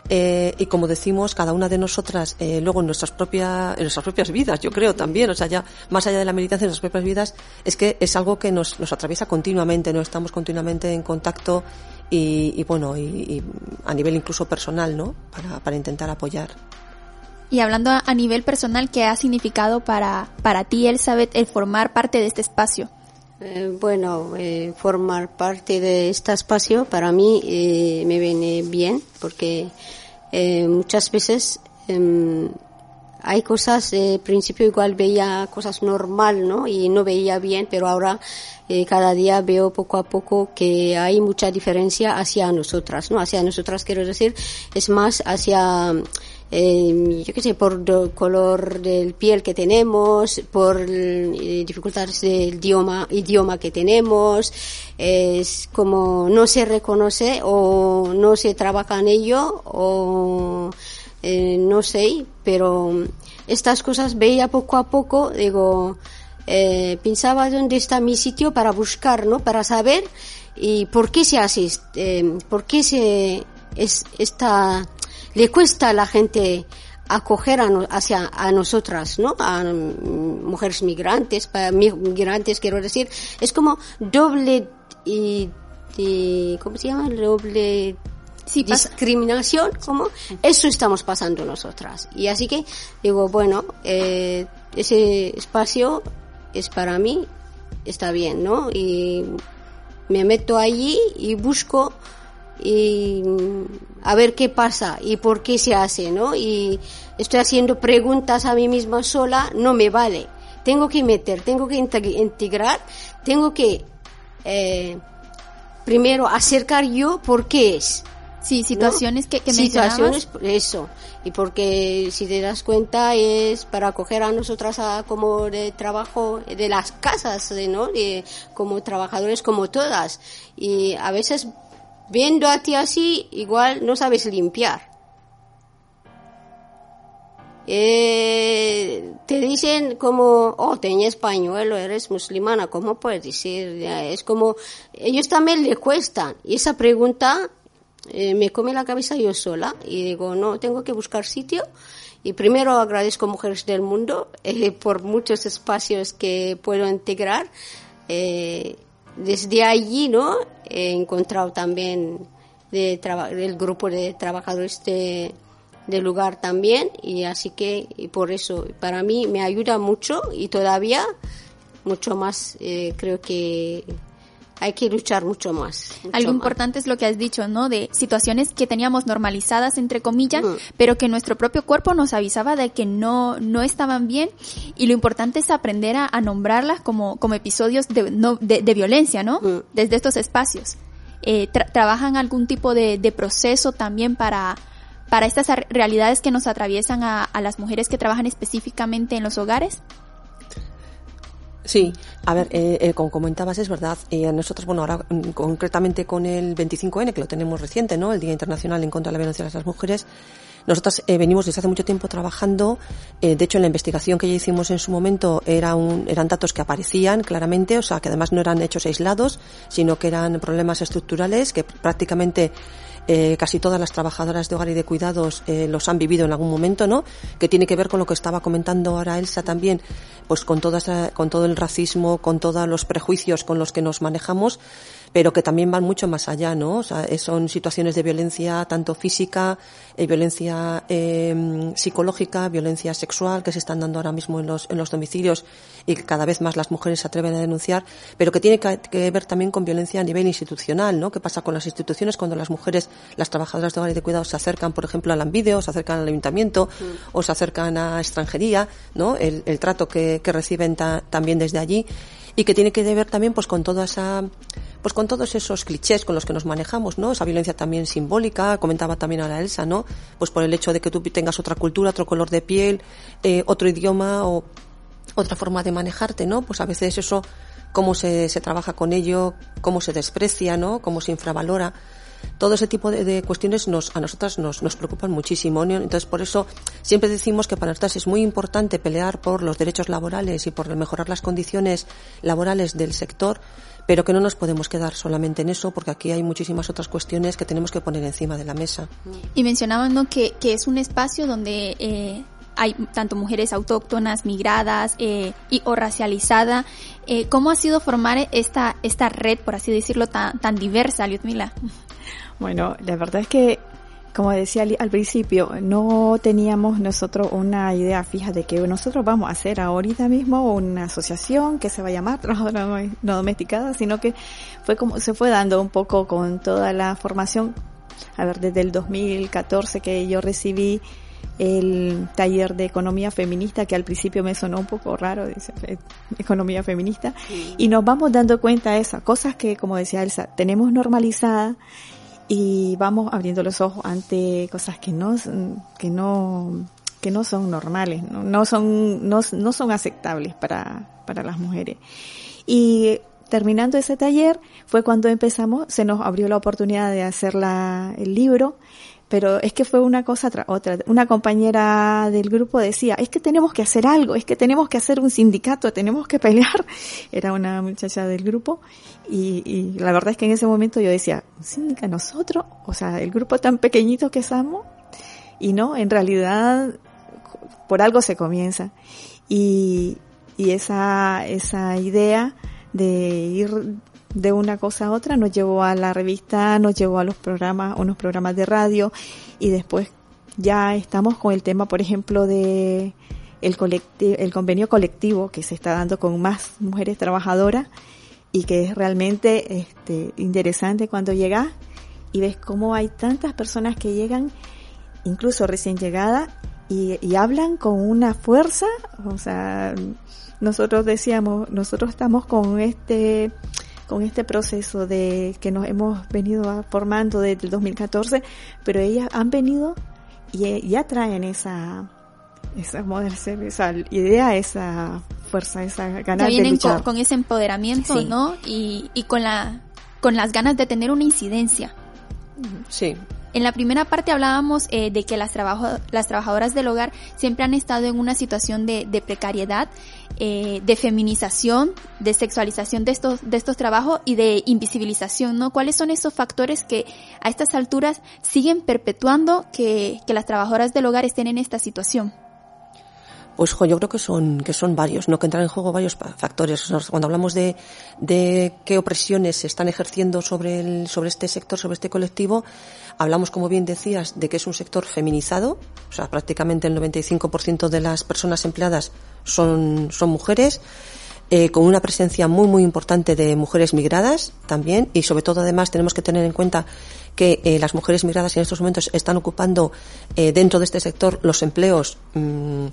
eh, y como decimos cada una de nosotras eh, luego en nuestras propias en nuestras propias vidas yo creo también o sea ya más allá de la militancia en nuestras propias vidas es que es algo que nos, nos atraviesa continuamente no estamos continuamente en contacto y, y bueno y, y, a nivel incluso personal no para, para intentar apoyar y hablando a nivel personal, ¿qué ha significado para, para ti, Elizabeth, el formar parte de este espacio? Eh, bueno, eh, formar parte de este espacio para mí eh, me viene bien porque eh, muchas veces em, hay cosas, eh, principio igual veía cosas normal, ¿no? Y no veía bien, pero ahora eh, cada día veo poco a poco que hay mucha diferencia hacia nosotras, ¿no? Hacia nosotras quiero decir, es más hacia eh, yo qué sé, por el color del piel que tenemos, por eh, dificultades del idioma, idioma que tenemos, es como no se reconoce o no se trabaja en ello o eh, no sé, pero estas cosas veía poco a poco, digo, eh, pensaba dónde está mi sitio para buscar, ¿no? Para saber y por qué se hace, eh, por qué se es esta le cuesta a la gente acoger a, no- hacia a nosotras, ¿no? A mm, mujeres migrantes, para migrantes quiero decir, es como doble y ¿cómo se llama? Doble discriminación, ¿cómo? Eso estamos pasando nosotras. Y así que digo, bueno, eh, ese espacio es para mí, está bien, ¿no? Y me meto allí y busco y mm, a ver qué pasa y por qué se hace, ¿no? Y estoy haciendo preguntas a mí misma sola, no me vale. Tengo que meter, tengo que integ- integrar, tengo que eh, primero acercar yo por qué es. Sí, situaciones que, que situaciones, eso. Y porque si te das cuenta es para acoger a nosotras a, como de trabajo de las casas, ¿no? De, como trabajadores como todas. Y a veces viendo a ti así, igual no sabes limpiar. Eh, te dicen como, oh, tenías pañuelo, eres musulmana, ¿cómo puedes decir? Es como, ellos también le cuestan. Y esa pregunta eh, me come la cabeza yo sola y digo, no, tengo que buscar sitio. Y primero agradezco Mujeres del Mundo eh, por muchos espacios que puedo integrar. Eh, desde allí, ¿no? He encontrado también de del grupo de trabajadores de, del lugar también y así que y por eso para mí me ayuda mucho y todavía mucho más creo que hay que luchar mucho más. mucho Algo más. importante es lo que has dicho, ¿no? De situaciones que teníamos normalizadas, entre comillas, Mm. pero que nuestro propio cuerpo nos avisaba de que no, no estaban bien. Y lo importante es aprender a, a nombrarlas como, como episodios de, no, de, de violencia, ¿no? Mm. Desde estos espacios. Eh, tra- ¿Trabajan algún tipo de, de proceso también para, para estas realidades que nos atraviesan a, a las mujeres que trabajan específicamente en los hogares? Sí, a ver, eh, eh, como comentabas, es verdad. Eh, nosotros, bueno, ahora mm, concretamente con el 25N, que lo tenemos reciente, ¿no? El Día Internacional en contra de la Violencia hacia las Mujeres, nosotros eh, venimos desde hace mucho tiempo trabajando. eh, de hecho, en la investigación que ya hicimos en su momento era un, eran datos que aparecían claramente, o sea, que además no eran hechos aislados, sino que eran problemas estructurales que prácticamente eh, casi todas las trabajadoras de hogar y de cuidados eh, los han vivido en algún momento, ¿no? Que tiene que ver con lo que estaba comentando ahora Elsa también, pues con toda esa- con todo el racismo, con todos los prejuicios con los que nos manejamos, pero que también van mucho más allá, ¿no? O sea, son situaciones de violencia tanto física, eh, violencia eh, psicológica, violencia sexual que se están dando ahora mismo en los, en los domicilios y que cada vez más las mujeres se atreven a denunciar, pero que tiene que, que ver también con violencia a nivel institucional, ¿no? ¿Qué pasa con las instituciones cuando las mujeres, las trabajadoras de hogar y de cuidados se acercan, por ejemplo, al Ambide o se acercan al ayuntamiento o se acercan a extranjería, ¿no? El, el trato que, que reciben ta- también desde allí y que tiene que ver también pues con toda esa pues con todos esos clichés con los que nos manejamos, ¿no? Esa violencia también simbólica, comentaba también ahora Elsa, ¿no? Pues por el hecho de que tú tengas otra cultura, otro color de piel, eh, otro idioma o otra forma de manejarte, ¿no? Pues a veces eso, cómo se, se trabaja con ello, cómo se desprecia, ¿no? Cómo se infravalora. Todo ese tipo de, cuestiones nos, a nosotras nos, nos preocupan muchísimo. ¿no? Entonces, por eso siempre decimos que para nosotras es muy importante pelear por los derechos laborales y por mejorar las condiciones laborales del sector, pero que no nos podemos quedar solamente en eso, porque aquí hay muchísimas otras cuestiones que tenemos que poner encima de la mesa. Y mencionaban ¿no? que, que es un espacio donde eh, hay tanto mujeres autóctonas, migradas eh, y o racializada. Eh, ¿Cómo ha sido formar esta esta red, por así decirlo, tan, tan diversa, Lyudmila? Bueno, la verdad es que, como decía al, principio, no teníamos nosotros una idea fija de que nosotros vamos a hacer ahorita mismo una asociación que se va a llamar <laughs> Trabajadora No- No Domesticada, sino que fue como se fue dando un poco con toda la formación. A ver, desde el 2014 que yo recibí el taller de economía feminista que al principio me sonó un poco raro, dice, eh, economía feminista, y nos vamos dando cuenta de esas cosas que, como decía Elsa, tenemos normalizadas y vamos abriendo los ojos ante cosas que no, que no, que no son normales, no, son, no, no son aceptables para, para las mujeres. Y terminando ese taller fue cuando empezamos, se nos abrió la oportunidad de hacer la, el libro pero es que fue una cosa tras otra. Una compañera del grupo decía, es que tenemos que hacer algo, es que tenemos que hacer un sindicato, tenemos que pelear. <laughs> Era una muchacha del grupo y, y la verdad es que en ese momento yo decía, ¿un sindicato nosotros? O sea, el grupo tan pequeñito que somos. Y no, en realidad por algo se comienza. Y, y esa, esa idea de ir de una cosa a otra, nos llevó a la revista, nos llevó a los programas, unos programas de radio y después ya estamos con el tema, por ejemplo, de el colectivo, el convenio colectivo que se está dando con más mujeres trabajadoras y que es realmente este, interesante cuando llegas y ves cómo hay tantas personas que llegan, incluso recién llegadas, y, y hablan con una fuerza, o sea, nosotros decíamos, nosotros estamos con este con este proceso de que nos hemos venido formando desde el 2014, pero ellas han venido y ya traen esa esa, esa idea, esa fuerza, esa ganas de luchar. Con, con, ese empoderamiento, Sí. ¿no? Y, y con la con las ganas de tener una incidencia. Sí, En la primera parte hablábamos eh, de que las, trabajo, las trabajadoras del hogar siempre han estado en una situación de, de precariedad, eh, de feminización, de sexualización de estos, de estos trabajos y de invisibilización, ¿no? ¿Cuáles son esos factores que a estas alturas siguen perpetuando que, que las trabajadoras del hogar estén en esta situación? Pues jo, yo creo que son, que son varios, ¿no? Que entran en juego varios factores. Cuando hablamos de, de qué opresiones se están ejerciendo sobre el, sobre este sector, sobre este colectivo, hablamos, como bien decías, de que es un sector feminizado. O sea, prácticamente el 95% de las personas empleadas son, son mujeres. eh, con una presencia muy muy importante de mujeres migradas también y sobre todo además tenemos que tener en cuenta que eh, las mujeres migradas en estos momentos están ocupando eh, dentro de este sector los empleos mm,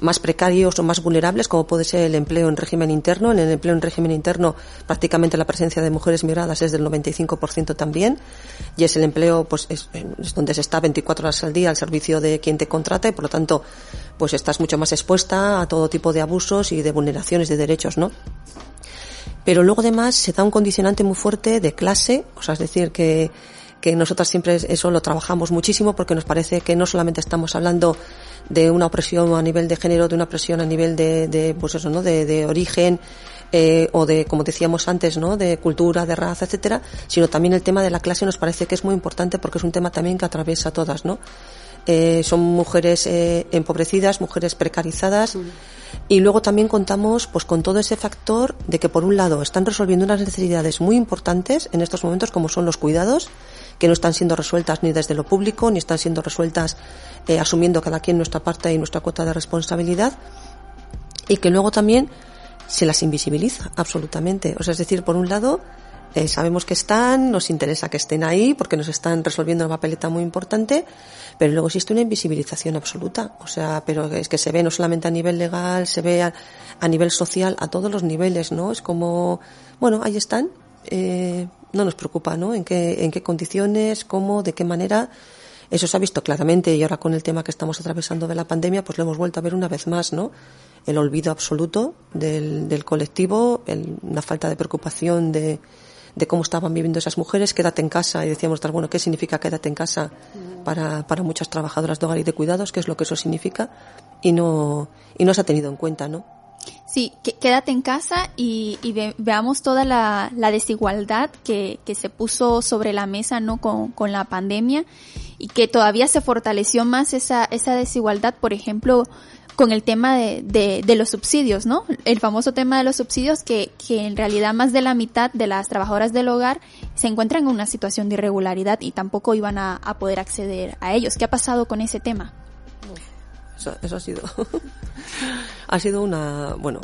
más precarios o más vulnerables, como puede ser el empleo en régimen interno. En el empleo en régimen interno, prácticamente la presencia de mujeres migradas es del 95% también, y es el empleo, pues, es, donde se está 24 horas al día al servicio de quien te contrata, y por lo tanto, pues estás mucho más expuesta a todo tipo de abusos y de vulneraciones de derechos, ¿no? Pero luego además se da un condicionante muy fuerte de clase, o sea, es decir, que, que nosotras siempre eso lo trabajamos muchísimo porque nos parece que no solamente estamos hablando de una opresión a nivel de género, de una opresión a nivel de, de pues eso, ¿no? De, de origen, eh, o de, como decíamos antes, ¿no? De cultura, de raza, etcétera, sino también el tema de la clase nos parece que es muy importante porque es un tema también que atraviesa a todas, ¿no? Eh, son mujeres eh, empobrecidas, mujeres precarizadas, y luego también contamos pues con todo ese factor de que por un lado están resolviendo unas necesidades muy importantes en estos momentos como son los cuidados, que no están siendo resueltas ni desde lo público, ni están siendo resueltas eh, asumiendo cada quien nuestra parte y nuestra cuota de responsabilidad, y que luego también se las invisibiliza absolutamente. O sea, es decir, por un lado, eh, sabemos que están, nos interesa que estén ahí porque nos están resolviendo una papeleta muy importante, pero luego existe una invisibilización absoluta. O sea, pero es que se ve no solamente a nivel legal, se ve a, a nivel social, a todos los niveles, ¿no? Es como, bueno, ahí están, eh, no nos preocupa, ¿no? En qué, en qué condiciones, cómo, de qué manera. Eso se ha visto claramente y ahora con el tema que estamos atravesando de la pandemia, pues lo hemos vuelto a ver una vez más, ¿no? El olvido absoluto del, del colectivo, el- una falta de preocupación de, de cómo estaban viviendo esas mujeres, quédate en casa, y decíamos, bueno, ¿qué significa quédate en casa para, para muchas trabajadoras de hogar y de cuidados? ¿Qué es lo que eso significa? Y no, y no se ha tenido en cuenta, ¿no? Sí, que- quédate en casa y, y ve- veamos toda la, la desigualdad que, que se puso sobre la mesa, ¿no? Con, con la pandemia y que todavía se fortaleció más esa, esa desigualdad, por ejemplo, con el tema de, de, los subsidios, ¿no? El famoso tema de los subsidios que, que en realidad más de la mitad de las trabajadoras del hogar se encuentran en una situación de irregularidad y tampoco iban a, a poder acceder a ellos. ¿Qué ha pasado con ese tema? Eso ha sido, <laughs> ha sido una, bueno,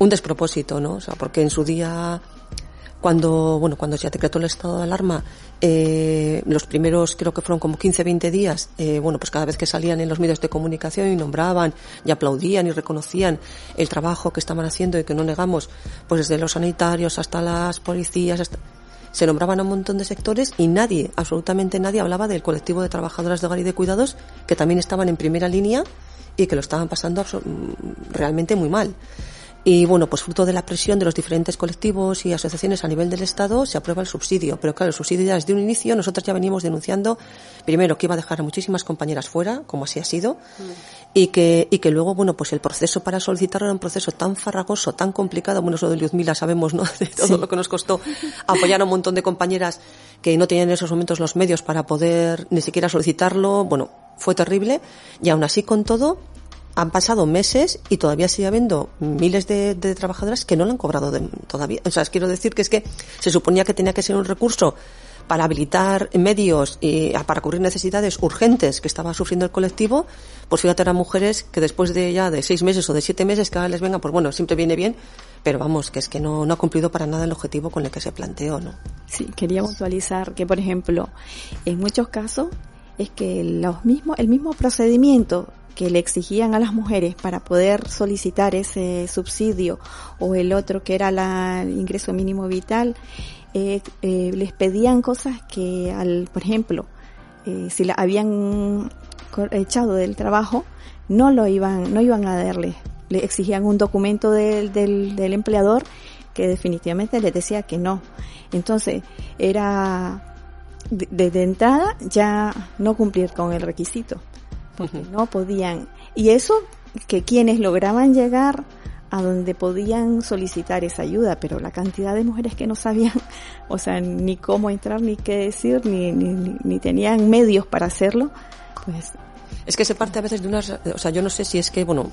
un despropósito, ¿no? O sea, porque en su día, cuando, bueno, cuando se decretó el estado de alarma, eh, los primeros, creo que fueron como 15, 20 días, eh, bueno, pues cada vez que salían en los medios de comunicación y nombraban y aplaudían y reconocían el trabajo que estaban haciendo y que no negamos, pues desde los sanitarios hasta las policías, hasta, se nombraban a un montón de sectores y nadie, absolutamente nadie, hablaba del colectivo de trabajadoras de hogar y de cuidados que también estaban en primera línea y que lo estaban pasando mm, realmente muy mal. Y bueno, pues fruto de la presión de los diferentes colectivos y asociaciones a nivel del Estado se aprueba el subsidio. Pero claro, el subsidio ya desde un inicio nosotros ya venimos denunciando primero que iba a dejar a muchísimas compañeras fuera, como así ha sido, y que, y que luego, bueno, pues el proceso para solicitarlo era un proceso tan farragoso, tan complicado. Bueno, eso de Luzmila sabemos, ¿no? <laughs> De todo lo que nos costó apoyar a un montón de compañeras que no tenían en esos momentos los medios para poder ni siquiera solicitarlo. Bueno, fue terrible. Y aún así, con todo, han pasado meses y todavía sigue habiendo miles de, de trabajadoras que no lo han cobrado de, todavía. O sea, quiero decir que es que se suponía que tenía que ser un recurso para habilitar medios y para cubrir necesidades urgentes que estaba sufriendo el colectivo, pues fíjate a mujeres que después de ya de seis meses o de siete meses que ahora les venga, pues bueno, siempre viene bien, pero vamos, que es que no, no ha cumplido para nada el objetivo con el que se planteó, ¿no? Sí, quería puntualizar que, por ejemplo, en muchos casos es que los mismos, el mismo procedimiento que le exigían a las mujeres para poder solicitar ese subsidio o el otro que era la, el ingreso mínimo vital, eh, eh, les pedían cosas que, al, por ejemplo, eh, si la habían echado del trabajo, no lo iban, no iban a darle. Le exigían un documento del, del, del empleador que definitivamente les decía que no. Entonces, era desde entrada ya no cumplir con el requisito porque no podían. Y eso que quienes lograban llegar a donde podían solicitar esa ayuda, pero la cantidad de mujeres que no sabían, <laughs> o sea, ni cómo entrar, ni qué decir, ni, ni, ni tenían medios para hacerlo, pues es que se parte a veces de unas, o sea, yo no sé si es que, bueno,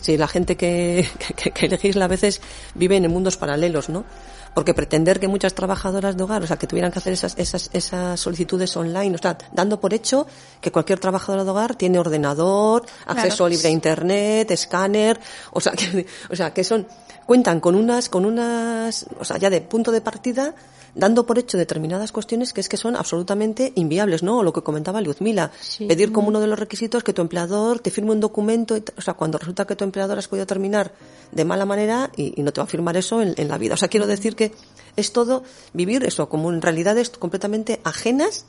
si la gente que, <laughs> que, que legisla a veces vive en mundos paralelos, ¿no? Porque pretender que muchas trabajadoras de hogar, o sea, que tuvieran que hacer esas, esas, esas solicitudes online, o sea, dando por hecho que cualquier trabajadora de hogar tiene ordenador, acceso libre a internet, escáner, o sea, <laughs> que, o sea, que son, cuentan con unas, con unas, o sea, ya de punto de partida, dando por hecho determinadas cuestiones que es que son absolutamente inviables, ¿no? O lo que comentaba Luzmila, sí. pedir como uno de los requisitos que tu empleador te firme un documento, o sea, cuando resulta que tu empleador has podido terminar de mala manera y, y no te va a firmar eso en, en, la vida. O sea, quiero decir que es todo vivir eso como en realidades completamente ajenas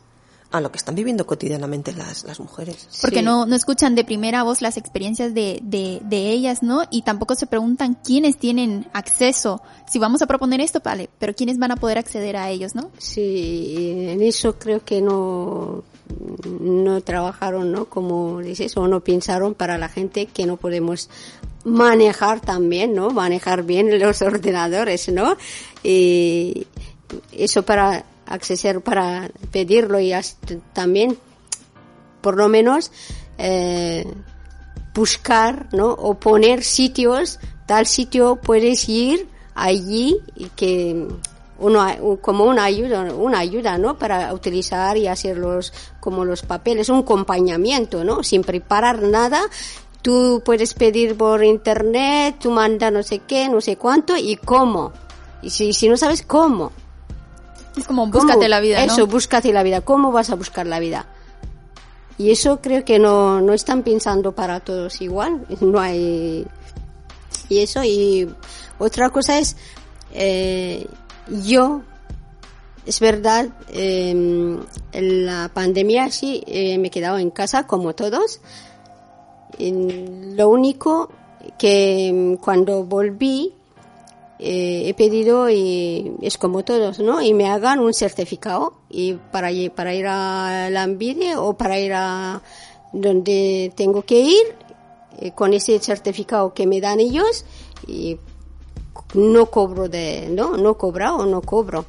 a lo que están viviendo cotidianamente las, las mujeres. Porque sí. no, no escuchan de primera voz las experiencias de, de, de, ellas, ¿no? Y tampoco se preguntan quiénes tienen acceso. Si vamos a proponer esto, vale, pero quiénes van a poder acceder a ellos, ¿no? Sí, en eso creo que no, no trabajaron, ¿no? Como dices, o no pensaron para la gente que no podemos manejar también, ¿no? Manejar bien los <laughs> ordenadores, ¿no? Y eso para acceder para pedirlo y también por lo menos eh, buscar no o poner sitios tal sitio puedes ir allí y que uno como una ayuda una ayuda no para utilizar y hacer los como los papeles un acompañamiento no sin preparar nada. Tú puedes pedir por internet tú manda no sé qué no sé cuánto y cómo. Y si, si no sabes cómo es como búscate la vida, ¿no? Eso, búscate la vida. ¿Cómo vas a buscar la vida? Y eso creo que no, no están pensando para todos igual. No hay... Y eso, y otra cosa es, eh, yo, es verdad, eh, en la pandemia sí eh, me he quedado en casa como todos. Y lo único que cuando volví, eh, he pedido y es como todos, ¿no? Y me hagan un certificado y para, para ir a la Ambide o para ir a donde tengo que ir eh, con ese certificado que me dan ellos y no cobro de, no, no cobro o no cobro.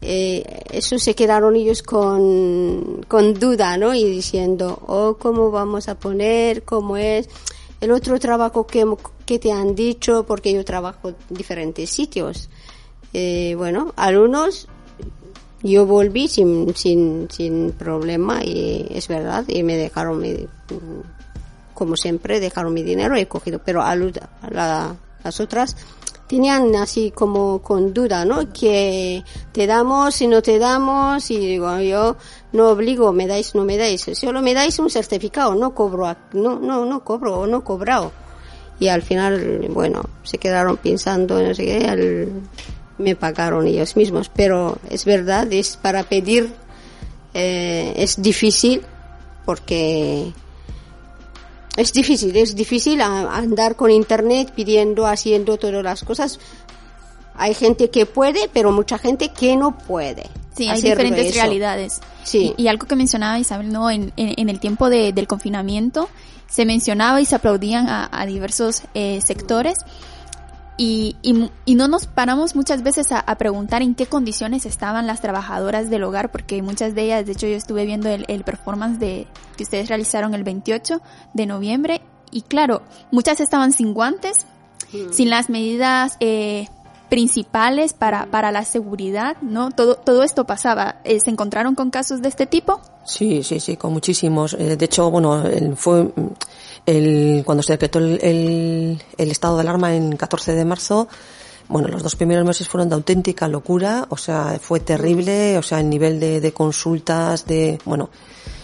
Eh, eso se quedaron ellos con, con duda, ¿no? Y diciendo, oh, ¿cómo vamos a poner? ¿Cómo es? El otro trabajo que, que te han dicho, porque yo trabajo en diferentes sitios. Eh, bueno, algunos yo volví sin, sin, sin problema y es verdad, y me dejaron mi, como siempre, dejaron mi dinero he cogido, pero a, la, las otras tenían así como con duda, ¿no? Que te damos y no te damos y digo, yo no obligo, me dais, no me dais, solo me dais un certificado, no cobro, no, no, no cobro o no cobrado. Y al final, bueno, se quedaron pensando, no sé qué, al, me pagaron ellos mismos. Pero es verdad, es para pedir, eh, es difícil porque es difícil, es difícil andar con internet pidiendo, haciendo todas las cosas. Hay gente que puede, pero mucha gente que no puede. Sí, hay diferentes eso. realidades. Sí. Y, y algo que mencionaba Isabel, ¿no? En, en, en el tiempo de- del confinamiento se mencionaba y se aplaudían a, a diversos eh, sectores y, y, y no nos paramos muchas veces a, a preguntar en qué condiciones estaban las trabajadoras del hogar, porque muchas de ellas, de hecho yo estuve viendo el, el performance de, que ustedes realizaron el 28 de noviembre y claro, muchas estaban sin guantes, sin las medidas eh, principales para, para la seguridad, ¿no? Todo, todo esto pasaba. Eh, ¿Se encontraron con casos de este tipo? Sí, sí, sí, con muchísimos. Eh, de hecho, bueno, fue mm, el, cuando se decretó el, el, el estado de alarma en 14 de marzo, bueno, los dos primeros meses fueron de auténtica locura, o sea, fue terrible, o sea, el nivel de, de consultas, de, bueno,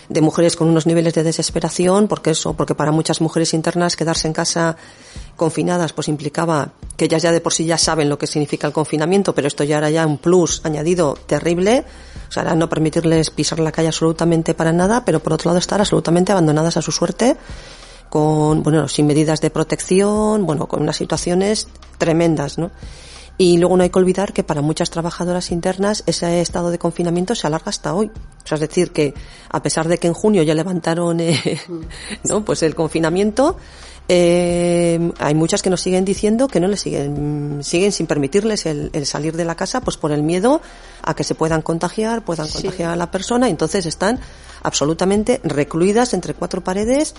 de mujeres con unos niveles de desesperación, porque eso, porque para muchas mujeres internas quedarse en casa confinadas pues implicaba que ellas ya de por sí ya saben lo que significa el confinamiento, pero esto ya era ya un plus añadido terrible, o sea, no permitirles pisar la calle absolutamente para nada, pero por otro lado estar absolutamente abandonadas a su suerte con, bueno, sin medidas de protección, bueno, con unas situaciones tremendas, ¿no? Y luego no hay que olvidar que para muchas trabajadoras internas ese estado de confinamiento se alarga hasta hoy. O sea, es decir, que a pesar de que en junio ya levantaron eh, <laughs> ¿no? pues el confinamiento, eh, hay muchas que nos siguen diciendo que no les siguen, siguen sin permitirles el, el salir de la casa pues por el miedo a que se puedan contagiar, puedan contagiar a la persona, y entonces están absolutamente recluidas entre cuatro paredes,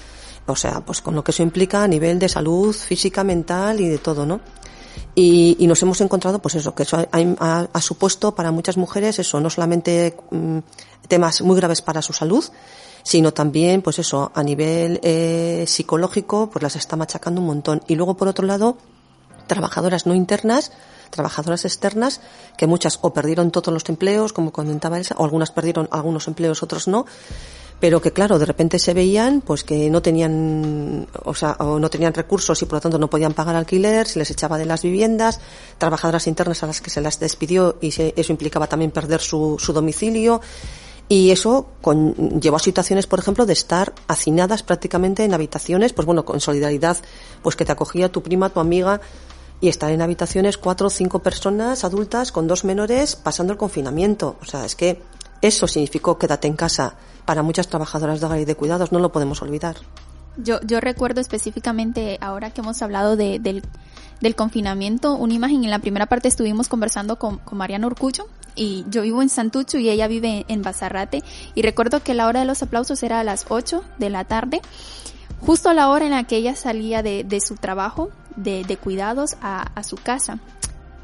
o sea, pues con lo que eso implica a nivel de salud física, mental y de todo, ¿no? Y, y nos hemos encontrado, pues eso, que eso ha, supuesto para muchas mujeres eso, no solamente mm, temas muy graves para su salud, sino también, pues eso, a nivel eh, psicológico, pues las está machacando un montón. Y luego, por otro lado, trabajadoras no internas, trabajadoras externas, que muchas o perdieron todos los empleos, como comentaba Elsa, o algunas perdieron algunos empleos, otros no, pero que claro, de repente se veían pues que no tenían, o sea, o no tenían recursos y por lo tanto no podían pagar alquiler, se les echaba de las viviendas, trabajadoras internas a las que se las despidió y se- eso implicaba también perder su, su domicilio. Y eso con- llevó a situaciones, por ejemplo, de estar hacinadas prácticamente en habitaciones, pues bueno, con solidaridad, pues que te acogía tu prima, tu amiga, y estar en habitaciones cuatro o cinco personas adultas con dos menores pasando el confinamiento. O sea, es que eso significó quédate en casa para muchas trabajadoras de cuidados, no lo podemos olvidar. Yo, yo recuerdo específicamente, ahora que hemos hablado de- del, confinamiento, una imagen, en la primera parte estuvimos conversando con, con Mariana Urcucho, y yo vivo en Santucho y ella vive en Bazarrate, y recuerdo que la hora de los aplausos era a las 8 de la tarde, justo a la hora en la que ella salía de, de su trabajo de, de cuidados a, a su casa.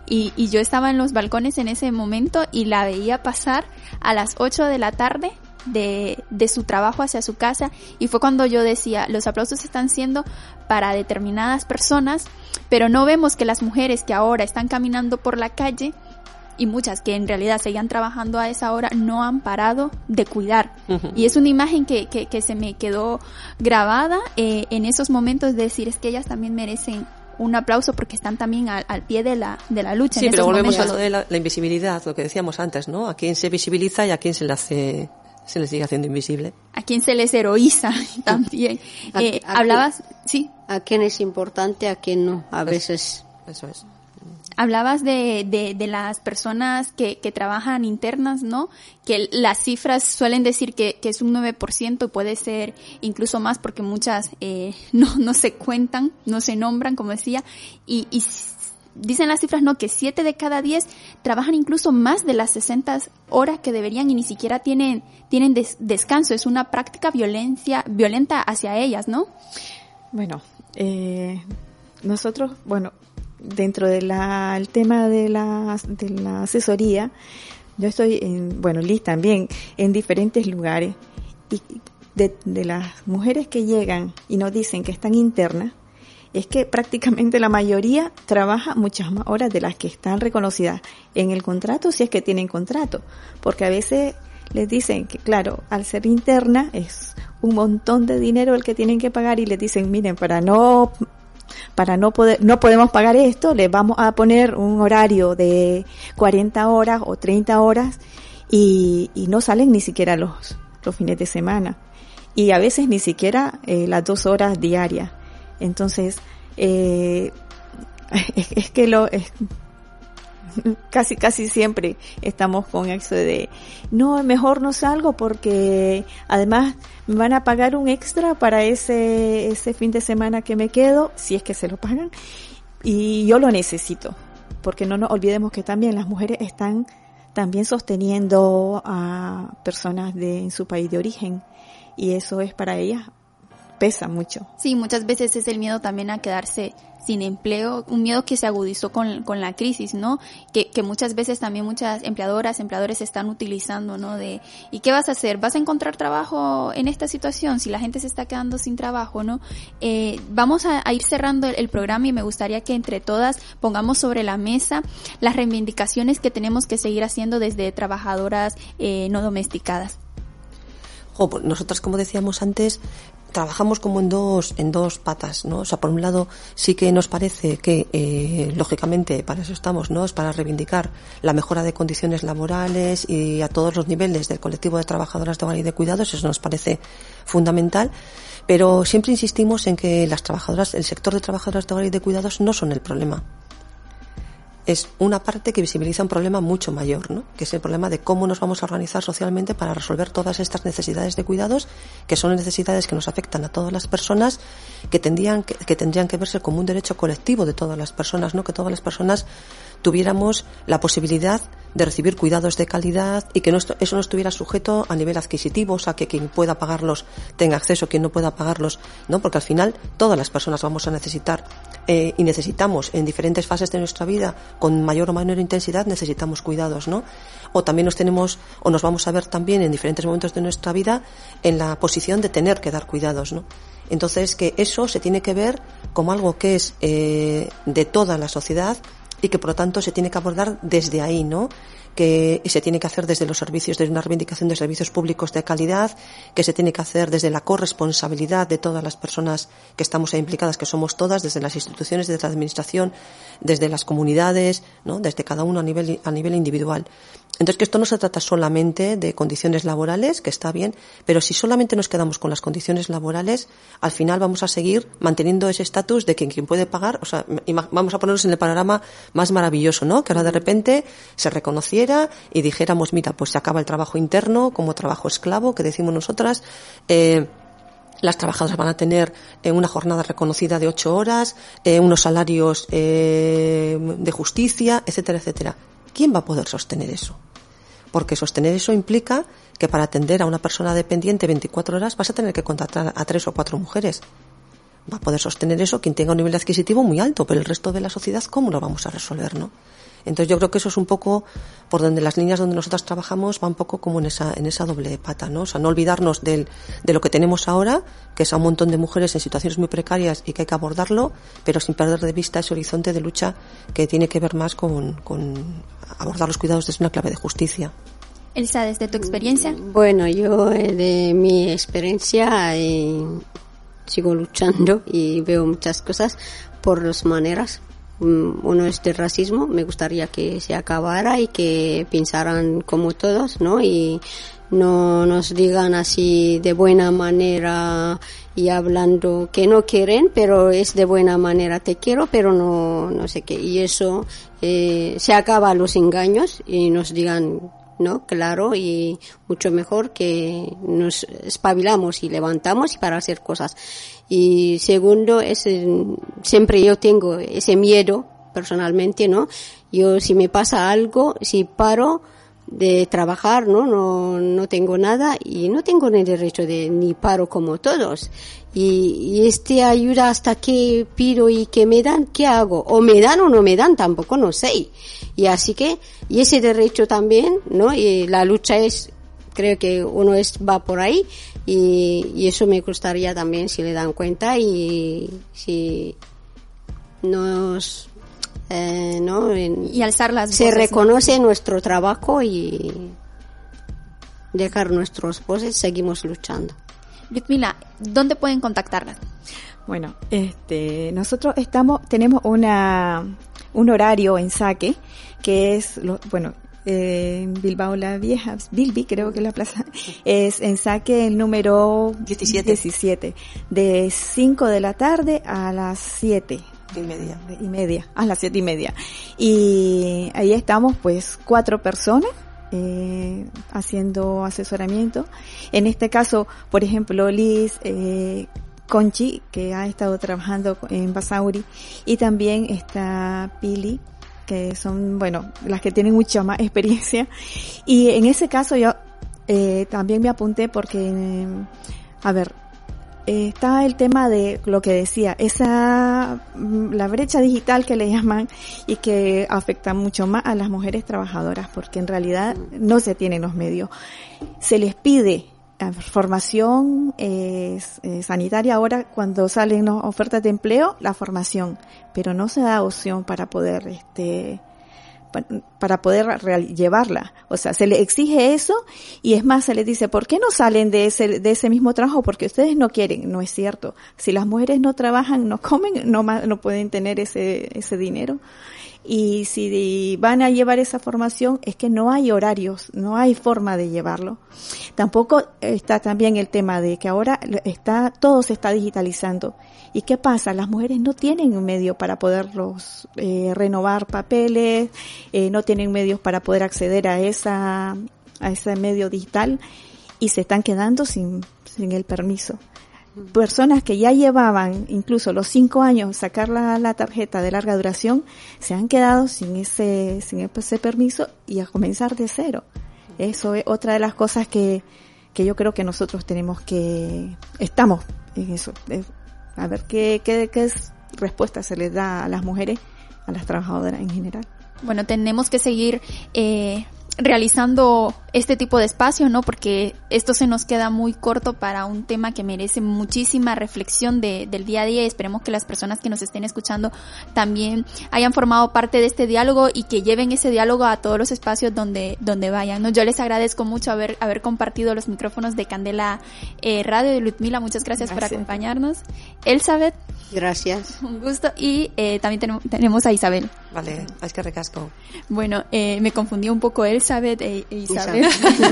Y, y yo estaba en los balcones en ese momento y la veía pasar a las 8 de la tarde de, de su trabajo hacia su casa y fue cuando yo decía, los aplausos están siendo para determinadas personas, pero no vemos que las mujeres que ahora están caminando por la calle y muchas que en realidad seguían trabajando a esa hora no han parado de cuidar. Y es una imagen que, que, que se me quedó grabada eh, en esos momentos de decir es que ellas también merecen un aplauso porque están también al, al pie de la, de la lucha. Sí, en pero volvemos a lo de la, la invisibilidad, lo que decíamos antes, ¿no? A quién se visibiliza y a quién se le hace, se le sigue haciendo invisible. a quien se les heroiza <laughs> <laughs> también. A- Eh, a- hablabas, sí, A quién es importante, a quién no. A veces. Eso es. Hablabas de, de, de las personas que, que trabajan internas, ¿no? Que las cifras suelen decir que, que es un 9% y puede ser incluso más porque muchas eh, <laughs> no, no se cuentan, no se nombran, como decía, y, y dicen las cifras, ¿no? Que 7 de cada 10 trabajan incluso más de las 60 horas que deberían y ni siquiera tienen, tienen des- descanso. Es una práctica violencia, violenta hacia ellas, ¿no? Bueno, eh, nosotros, bueno, dentro del tema de la, de la asesoría, yo estoy, en, bueno, Liz también, en diferentes lugares. Y de, de las mujeres que llegan y nos dicen que están internas, es que prácticamente la mayoría trabaja muchas más horas de las que están reconocidas en el contrato, si es que tienen contrato. Porque a veces les dicen que, claro, al ser interna es un montón de dinero el que tienen que pagar y les dicen, miren, para no para no poder, no podemos pagar esto, le vamos a poner un horario de 40 horas o 30 horas y, y no salen ni siquiera los, los fines de semana. Y a veces ni siquiera eh, las dos horas diarias. Entonces, eh, <laughs> es, es que lo, es, <laughs> casi casi siempre estamos con eso de no mejor no salgo porque además me van a pagar un extra para ese ese fin de semana que me quedo si es que se lo pagan y yo lo necesito porque no nos olvidemos que también las mujeres están también sosteniendo a personas de en su país de origen y eso es para ellas pesa mucho. Sí, muchas veces es el miedo también a quedarse sin empleo, un miedo que se agudizó con, con la crisis, ¿no? Que, que muchas veces también muchas empleadoras, empleadores están utilizando, ¿no? De, ¿y qué vas a hacer? ¿Vas a encontrar trabajo en esta situación si la gente se está quedando sin trabajo, ¿no? Eh, vamos a, ir cerrando el, programa y me gustaría que entre todas pongamos sobre la mesa las reivindicaciones que tenemos que seguir haciendo desde trabajadoras eh, no domesticadas. Oh, nosotras, como decíamos antes, trabajamos como en dos en dos patas no o sea por un lado sí que nos parece que eh, lógicamente para eso estamos no es para reivindicar la mejora de condiciones laborales y a todos los niveles del colectivo de trabajadoras de hogar y de cuidados eso nos parece fundamental. Pero siempre insistimos en que las trabajadoras el sector de trabajadoras de hogar y de cuidados no son el problema es una parte que visibiliza un problema mucho mayor, ¿no? que es el problema de cómo nos vamos a organizar socialmente para resolver todas estas necesidades de cuidados, que son necesidades que nos afectan a todas las personas, que tendrían que, que tendrían que verse como un derecho colectivo de todas las personas, ¿no? que todas las personas tuviéramos la posibilidad de recibir cuidados de calidad y que no, eso no estuviera sujeto a nivel adquisitivo, o sea, que quien pueda pagarlos tenga acceso, quien no pueda pagarlos, ¿no? Porque al final todas las personas vamos a necesitar eh, y necesitamos en diferentes fases de nuestra vida, con mayor o menor intensidad, necesitamos cuidados, ¿no? O también nos tenemos, o nos vamos a ver también en diferentes momentos de nuestra vida en la posición de tener que dar cuidados, ¿no? Entonces, que eso se tiene que ver como algo que es eh, de toda la sociedad y que por lo tanto se tiene que abordar desde ahí, ¿no? Que se tiene que hacer desde los servicios, desde una reivindicación de servicios públicos de calidad, que se tiene que hacer desde la corresponsabilidad de todas las personas que estamos ahí implicadas, que somos todas, desde las instituciones, desde la administración, desde las comunidades, ¿no? desde cada uno a nivel, a nivel individual. Entonces, que esto no se trata solamente de condiciones laborales, que está bien, pero si solamente nos quedamos con las condiciones laborales, al final vamos a seguir manteniendo ese estatus de que quien puede pagar, o sea, vamos a ponernos en el panorama más maravilloso, ¿no? Que ahora de repente se reconociera y dijéramos, mira, pues se acaba el trabajo interno como trabajo esclavo, que decimos nosotras, eh, las trabajadoras van a tener eh, una jornada reconocida de ocho horas, eh, unos salarios eh, de justicia, etcétera, etcétera. ¿Quién va a poder sostener eso? Porque sostener eso implica que para atender a una persona dependiente 24 horas vas a tener que contratar a tres o cuatro mujeres. Va a poder sostener eso quien tenga un nivel adquisitivo muy alto, pero el resto de la sociedad, ¿cómo lo vamos a resolver, no? Entonces yo creo que eso es un poco por donde las líneas donde nosotras trabajamos va un poco como en esa, en esa doble pata, ¿no? O sea, no olvidarnos del, de lo que tenemos ahora, que es a un montón de mujeres en situaciones muy precarias y que hay que abordarlo, pero sin perder de vista ese horizonte de lucha que tiene que ver más con, con abordar los cuidados desde una clave de justicia. Elsa, desde tu experiencia. Bueno, yo de mi experiencia eh, sigo luchando y veo muchas cosas por las maneras uno es de racismo, me gustaría que se acabara y que pensaran como todos, ¿no? Y no nos digan así de buena manera y hablando que no quieren, pero es de buena manera, te quiero, pero no, no sé qué. Y eso eh, se acaba los engaños y nos digan ¿no? Claro, y mucho mejor que nos espabilamos y levantamos para hacer cosas. Y segundo, es, siempre yo tengo ese miedo personalmente, ¿no? Yo si me pasa algo, si paro de trabajar, ¿no? No, no tengo nada y no tengo ni derecho de ni paro como todos. Y, y este ayuda hasta que pido y que me dan, ¿qué hago? O me dan o no me dan, tampoco no sé. Y así que, y ese derecho también, ¿no? Y la lucha es, creo que uno es, va por ahí y, y eso me gustaría también si le dan cuenta y si nos eh, ¿no? En, y alzar las se voces, reconoce ¿no? nuestro trabajo y dejar nuestros voces seguimos luchando Ludmila, ¿dónde pueden contactarlas? Bueno, este, nosotros estamos, tenemos una, un horario en saque, que es, lo, bueno, eh, Bilbao la Vieja, Bilbi creo que es la plaza, es en saque el número 17. 17, de 5 de la tarde a las 7 Y media. y media, a las siete y media. Y ahí estamos pues cuatro personas eh, haciendo asesoramiento. En este caso, por ejemplo, Liz, eh, Conchi, que ha estado trabajando en Basauri, y también está Pili, que son, bueno, las que tienen mucha más experiencia. Y en ese caso yo eh, también me apunté porque, eh, a ver, eh, está el tema de lo que decía, esa, mm, la brecha digital que le llaman y que afecta mucho más a las mujeres trabajadoras porque en realidad no se tienen los medios. Se les pide formación eh, eh, sanitaria ahora cuando salen ofertas de empleo, la formación, pero no se da opción para poder, este, pa- para poder llevarla. O sea, se le exige eso y es más, se les dice, ¿por qué no salen de ese, de ese mismo trabajo? Porque ustedes no quieren. No es cierto. Si las mujeres no trabajan, no comen, no, no pueden tener ese, ese dinero. Y si van a llevar esa formación, es que no hay horarios, no hay forma de llevarlo. Tampoco está también el tema de que ahora está, todo se está digitalizando. ¿Y qué pasa? Las mujeres no tienen medio para poderlos eh, renovar papeles, eh, no tienen medios para poder acceder a esa, a ese medio digital y se están quedando sin, sin el permiso. Personas que ya llevaban incluso los cinco años sacar la, la tarjeta de larga duración se han quedado sin ese, sin ese permiso y a comenzar de cero. Eso es otra de las cosas que, que yo creo que nosotros tenemos que, estamos en eso. A ver qué, qué, qué es- respuesta se les da a las mujeres, a las trabajadoras en general. Bueno, tenemos que seguir eh, realizando este tipo de espacios, ¿no? Porque esto se nos queda muy corto para un tema que merece muchísima reflexión de, del día a día y esperemos que las personas que nos estén escuchando también hayan formado parte de este diálogo y que lleven ese diálogo a todos los espacios donde, donde vayan, ¿no? Yo les agradezco mucho haber, haber compartido los micrófonos de Candela eh, Radio de Ludmila, muchas gracias, por acompañarnos. Elizabeth, Gracias. un gusto y eh, también tenemos, tenemos a Isabel. Vale, es que recasco. Bueno, eh, me confundió un poco Elizabeth e, e Isabel.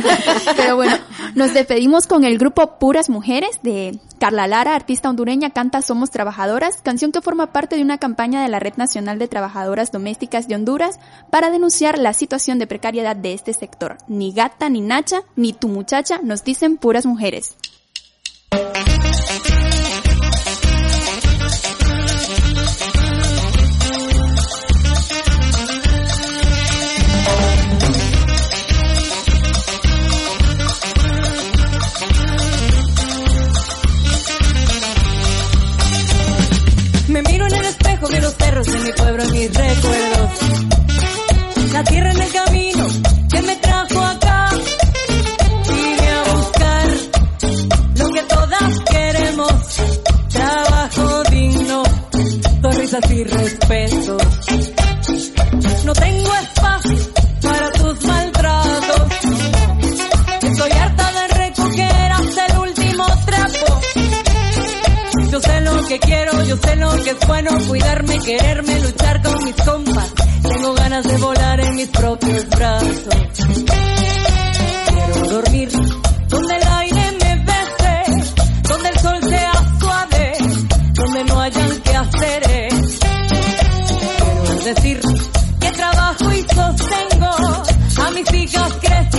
<laughs> Pero bueno, nos despedimos con el grupo Puras Mujeres de Carla Lara, artista hondureña, canta Somos Trabajadoras, canción que forma parte de una campaña de la Red Nacional de Trabajadoras Domésticas de Honduras para denunciar la situación de precariedad de este sector. Ni gata, ni nacha, ni tu muchacha, nos dicen puras mujeres. De mi pueblo en mis recuerdos. La tierra en el camino que me trajo acá. Vine a buscar lo que todas queremos. Trabajo digno, sonrisas y respeto. No tengo espacio que quiero, yo sé lo que es bueno, cuidarme, quererme, luchar con mis compas. Tengo ganas de volar en mis propios brazos. Quiero dormir donde el aire me bese, donde el sol sea suave, donde no hayan que hacer. Quiero decir que trabajo y sostengo a mis hijas creciendo